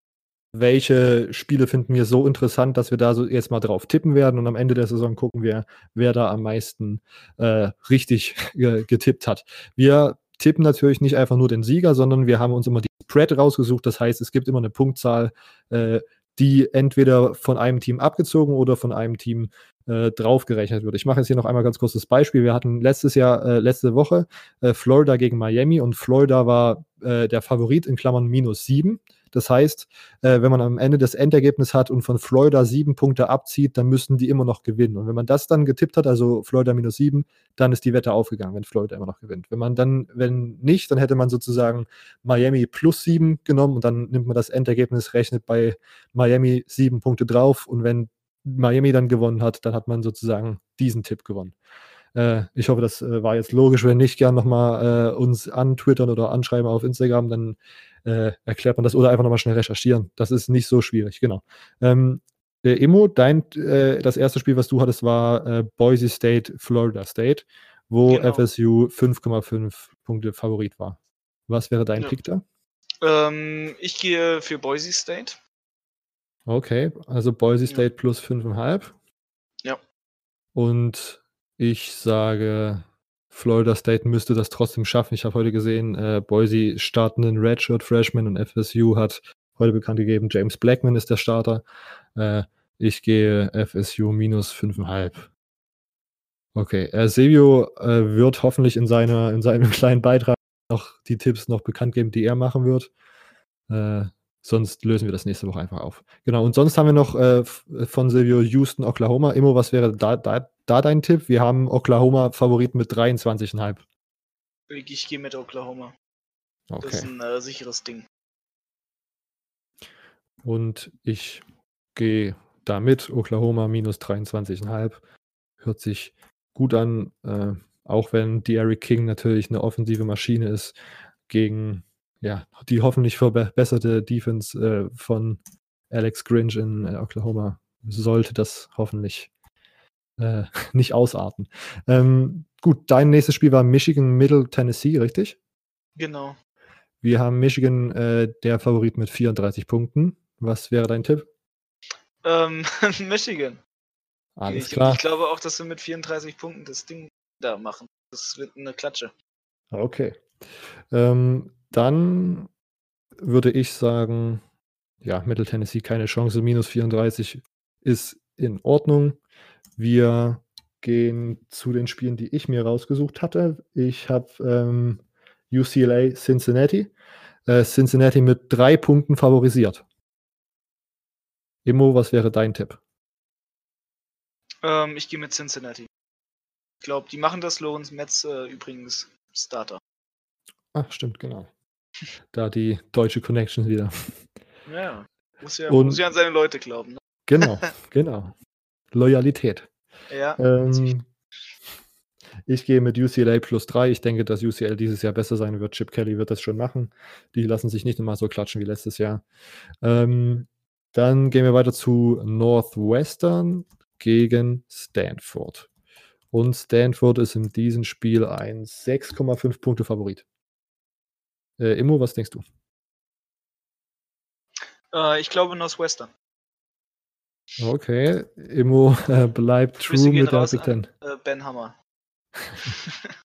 welche Spiele finden wir so interessant, dass wir da so jetzt mal drauf tippen werden und am Ende der Saison gucken wir, wer da am meisten äh, richtig getippt hat. Wir tippen natürlich nicht einfach nur den Sieger, sondern wir haben uns immer die Spread rausgesucht. Das heißt, es gibt immer eine Punktzahl, äh, die entweder von einem Team abgezogen oder von einem Team äh, draufgerechnet wird. Ich mache jetzt hier noch einmal ganz kurz das Beispiel. Wir hatten letztes Jahr, äh, letzte Woche äh, Florida gegen Miami und Florida war äh, der Favorit in Klammern minus sieben. Das heißt, äh, wenn man am Ende das Endergebnis hat und von Florida sieben Punkte abzieht, dann müssen die immer noch gewinnen. Und wenn man das dann getippt hat, also Florida minus sieben, dann ist die Wette aufgegangen, wenn Florida immer noch gewinnt. Wenn man dann, wenn nicht, dann hätte man sozusagen Miami plus sieben genommen und dann nimmt man das Endergebnis, rechnet bei Miami sieben Punkte drauf und wenn Miami dann gewonnen hat, dann hat man sozusagen diesen Tipp gewonnen. Äh, ich hoffe, das äh, war jetzt logisch. Wenn nicht, gern nochmal äh, uns antwittern oder anschreiben auf Instagram, dann äh, erklärt man das oder einfach nochmal schnell recherchieren. Das ist nicht so schwierig, genau. Ähm, äh, Emo, dein, äh, das erste Spiel, was du hattest, war äh, Boise State, Florida State, wo Genau. FSU 5,5 Punkte Favorit war. Was wäre dein Ja. Pick da? Ähm, ich gehe für Boise State. Okay, also Boise Ja. State plus 5,5. Ja. Und ich sage, Florida State müsste das trotzdem schaffen. Ich habe heute gesehen, äh, Boise starten einen Redshirt Freshman und FSU hat heute bekannt gegeben, James Blackman ist der Starter. Äh, ich gehe FSU minus 5,5. Okay, äh, Silvio äh, wird hoffentlich in, seiner, in seinem <laughs> kleinen Beitrag noch die Tipps noch bekannt geben, die er machen wird. Äh, sonst lösen wir das nächste Woche einfach auf. Genau, und sonst haben wir noch äh, von Silvio Houston, Oklahoma. Immo, was wäre da, da, da dein Tipp? Wir haben Oklahoma Favoriten mit 23,5. Ich, ich gehe mit Oklahoma. Das ist Okay. ein äh, sicheres Ding. Und ich gehe damit Oklahoma minus 23,5. Hört sich gut an, äh, auch wenn Derrick King natürlich eine offensive Maschine ist gegen ja, die hoffentlich verbesserte Defense äh, von Alex Grinch in äh, Oklahoma. Sollte das hoffentlich äh, <laughs> nicht ausarten. Ähm, gut, dein nächstes Spiel war Michigan Middle Tennessee, richtig? Genau. Wir haben Michigan äh, der Favorit mit 34 Punkten. Was wäre dein Tipp? Ähm, <laughs> Michigan. Alles ich, klar. ich glaube auch, dass wir mit 34 Punkten das Ding da machen. Das wird eine Klatsche. Okay. Ähm, dann würde ich sagen, ja, Middle Tennessee keine Chance. Minus 34 ist in Ordnung. Wir gehen zu den Spielen, die ich mir rausgesucht hatte. Ich habe ähm, UCLA Cincinnati. Äh, Cincinnati mit drei Punkten favorisiert. Immo, was wäre dein Tipp? Ähm, ich gehe mit Cincinnati. Ich glaube, die machen das. Lorenz Metz äh, übrigens Starter. Ach, stimmt, genau. Da die deutsche Connection wieder. Ja. Muss ja, Und- muss ja an seine Leute glauben. Ne? Genau, <laughs> genau. Loyalität. Ja. Ähm, ich gehe mit UCLA plus 3. Ich denke, dass UCL dieses Jahr besser sein wird. Chip Kelly wird das schon machen. Die lassen sich nicht immer so klatschen wie letztes Jahr. Ähm, dann gehen wir weiter zu Northwestern gegen Stanford. Und Stanford ist in diesem Spiel ein 6,5 Punkte Favorit. Äh, Immo, was denkst du? Äh, ich glaube Northwestern. Okay, Immo <laughs> äh, bleibt Grüße true mit der raus Ten. an äh, Ben Hammer. <laughs>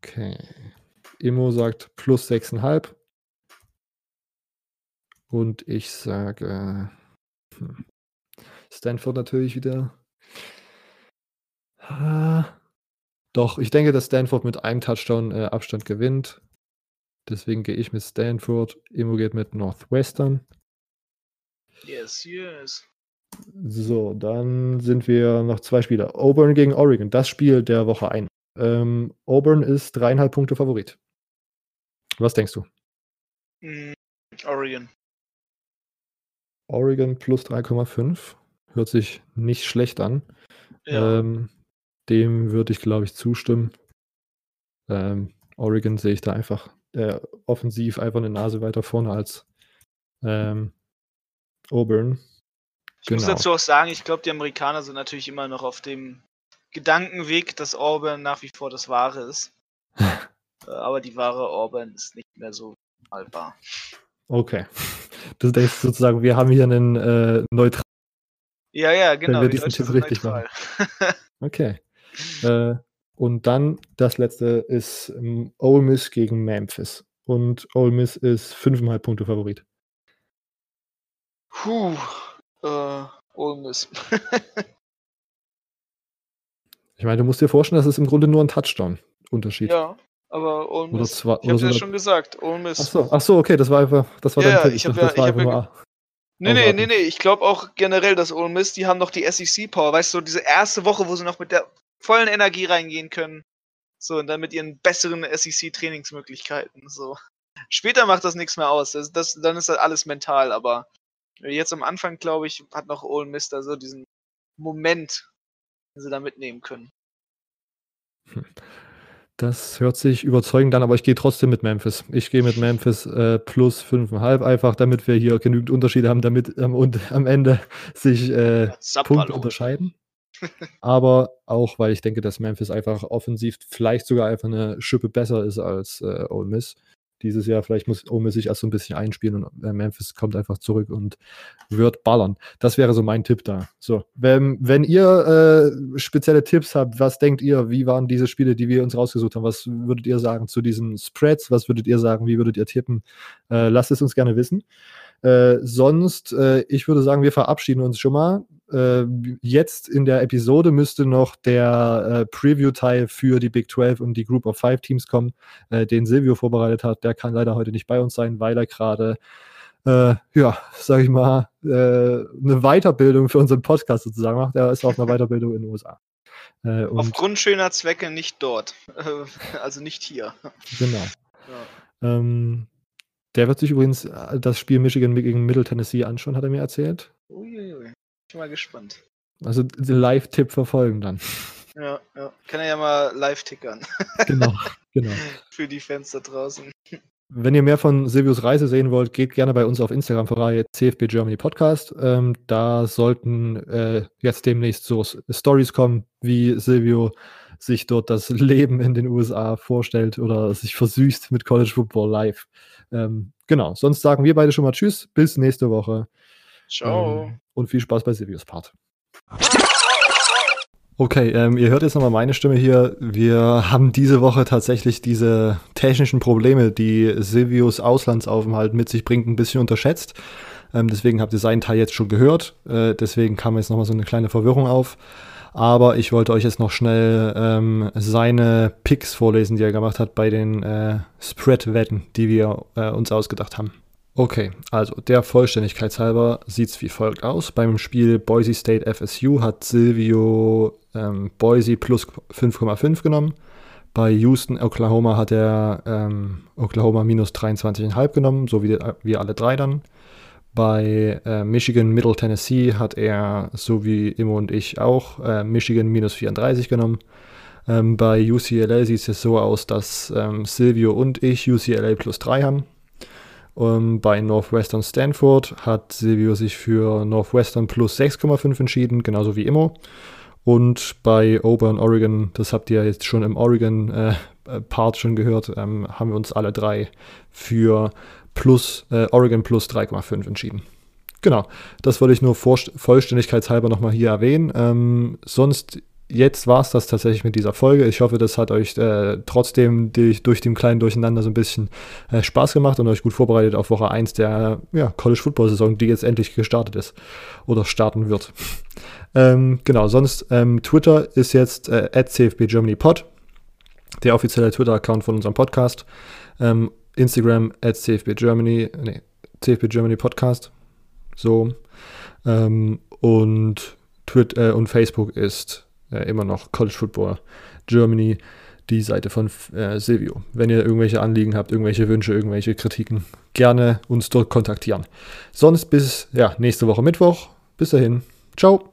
Okay. Immo sagt plus 6,5. Und ich sage hm, Stanford natürlich wieder. Ah, doch, ich denke, dass Stanford mit einem Touchdown äh, Abstand gewinnt. Deswegen gehe ich mit Stanford. Immo geht mit Northwestern. Yes, yes. So, dann sind wir noch zwei Spieler. Auburn gegen Oregon. Das Spiel der Woche ein. Ähm, Auburn ist dreieinhalb Punkte Favorit. Was denkst du? Mm, Oregon. Oregon plus 3,5. Hört sich nicht schlecht an. Ja. Ähm, dem würde ich, glaube ich, zustimmen. Ähm, Oregon sehe ich da einfach äh, offensiv einfach eine Nase weiter vorne als ähm, Auburn. ich muss genau. dazu auch sagen, ich glaube, die Amerikaner sind natürlich immer noch auf dem Gedankenweg, dass Auburn nach wie vor das Wahre ist. <laughs> Äh, Aber die wahre Auburn ist nicht mehr so wahr. Okay. Das heißt sozusagen, wir haben hier einen äh, neutral. Ja, ja, genau. wir die diesen Tipp richtig neutral. <laughs> Okay. Äh, und dann das letzte ist ähm, Ole Miss gegen Memphis. und Ole Miss ist 5,5 Punkte Favorit. Puh, äh, Ole Miss. <laughs> Ich meine, du musst dir vorstellen, das ist im Grunde nur ein Touchdown-Unterschied. ja, aber Ole Miss. zwei- ich hab's ja schon gesagt, Ole Miss. Ach so, ach so, okay, das war einfach, das war Ja, dein ja, Tipp. ich dachte, ja- das war ich einfach A. Nee, nee, nee, nee. Ich glaube auch generell, dass Ole Miss, die haben noch die SEC-Power. Weißt du, diese erste Woche, wo sie noch mit der vollen Energie reingehen können. So, und dann mit ihren besseren SEC-Trainingsmöglichkeiten. So. Später macht das nichts mehr aus. Das, das, dann ist das alles mental, aber jetzt am Anfang, glaube ich, hat noch Ole Miss da so diesen Moment, den sie da mitnehmen können. <laughs> Das hört sich überzeugend an, aber ich gehe trotzdem mit Memphis. Ich gehe mit Memphis äh, plus 5,5, einfach damit wir hier genügend Unterschiede haben, damit ähm, und <laughs> am Ende sich äh, Punkte unterscheiden. <laughs> Aber auch, weil ich denke, dass Memphis einfach offensiv vielleicht sogar einfach eine Schippe besser ist als äh, Ole Miss. Dieses Jahr vielleicht muss Miss sich erst so ein bisschen einspielen und äh, Memphis kommt einfach zurück und wird ballern. Das wäre so mein Tipp da. So, wenn, wenn ihr äh, spezielle Tipps habt, was denkt ihr, wie waren diese Spiele, die wir uns rausgesucht haben? Was würdet ihr sagen zu diesen Spreads? Was würdet ihr sagen? Wie würdet ihr tippen? Äh, lasst es uns gerne wissen. Äh, sonst, äh, ich würde sagen, wir verabschieden uns schon mal. Äh, jetzt in der Episode müsste noch der äh, Preview-Teil für die Big 12 und die Group of Five Teams kommen, äh, den Silvio vorbereitet hat. Der kann leider heute nicht bei uns sein, weil er gerade, äh, ja, sag ich mal, äh, eine Weiterbildung für unseren Podcast sozusagen macht. Er ist auf einer <laughs> Weiterbildung in den USA. Äh, und Aufgrund schöner Zwecke nicht dort. <laughs> Also nicht hier. genau. Ja. Ähm, der wird sich übrigens äh, das Spiel Michigan gegen Middle Tennessee anschauen, hat er mir erzählt. Uiuiui. Ich bin mal gespannt. Also den Live-Tipp verfolgen dann. Ja, ja. Kann er ja mal live tickern. <laughs> genau, genau. Für die Fans da draußen. Wenn ihr mehr von Silvius Reise sehen wollt, geht gerne bei uns auf Instagram vorbei, CFB Germany Podcast. Ähm, da sollten äh, jetzt demnächst so Stories kommen, wie Silvio sich dort das <laughs> Leben in den USA vorstellt oder sich versüßt mit College Football live. Ähm, genau, sonst sagen wir beide schon mal Tschüss, bis nächste Woche. Ciao. Ähm, und viel Spaß bei Silvius Part. Okay, ähm, ihr hört jetzt nochmal meine Stimme hier. Wir haben diese Woche tatsächlich diese technischen Probleme, die Silvius Auslandsaufenthalt mit sich bringt, ein bisschen unterschätzt. Ähm, deswegen habt ihr seinen Teil jetzt schon gehört. Äh, deswegen kam jetzt nochmal so eine kleine Verwirrung auf. Aber ich wollte euch jetzt noch schnell ähm, seine Picks vorlesen, die er gemacht hat bei den äh, Spread-Wetten, die wir äh, uns ausgedacht haben. Okay, also der Vollständigkeit halber sieht es wie folgt aus. Beim Spiel Boise State FSU hat Silvio ähm, Boise plus 5,5 genommen. Bei Houston, Oklahoma hat er ähm, Oklahoma minus 23,5 genommen, so wie wir alle drei dann. Bei äh, Michigan Middle Tennessee hat er, so wie Immo und ich auch, äh, Michigan minus 34 genommen. Ähm, bei UCLA sieht es so aus, dass ähm, Silvio und ich UCLA plus 3 haben. Ähm, bei Northwestern Stanford hat Silvio sich für Northwestern plus 6,5 entschieden, genauso wie Immo. Und bei Auburn, Oregon, das habt ihr jetzt schon im Oregon-Part schon gehört, ähm, haben wir uns alle drei für plus, äh, Oregon plus 3,5 entschieden. Genau, das wollte ich nur vollständigkeitshalber nochmal hier erwähnen. Ähm, sonst, jetzt war es das tatsächlich mit dieser Folge. Ich hoffe, das hat euch äh, trotzdem durch, durch den kleinen Durcheinander so ein bisschen äh, Spaß gemacht und euch gut vorbereitet auf Woche 1 der ja, College Football Saison, die jetzt endlich gestartet ist oder starten wird. ähm, genau, sonst ähm, Twitter ist jetzt äh, @cfbgermanypod, der offizielle Twitter-Account von unserem Podcast. Ähm, Instagram @cfbgermany, nee, cfbgermany Podcast. So. Ähm, und, Twitter, äh, und Facebook ist äh, immer noch College Football Germany, die Seite von äh, Silvio. Wenn ihr irgendwelche Anliegen habt, irgendwelche Wünsche, irgendwelche Kritiken, gerne uns dort kontaktieren. Sonst bis ja, nächste Woche Mittwoch. Bis dahin. Ciao.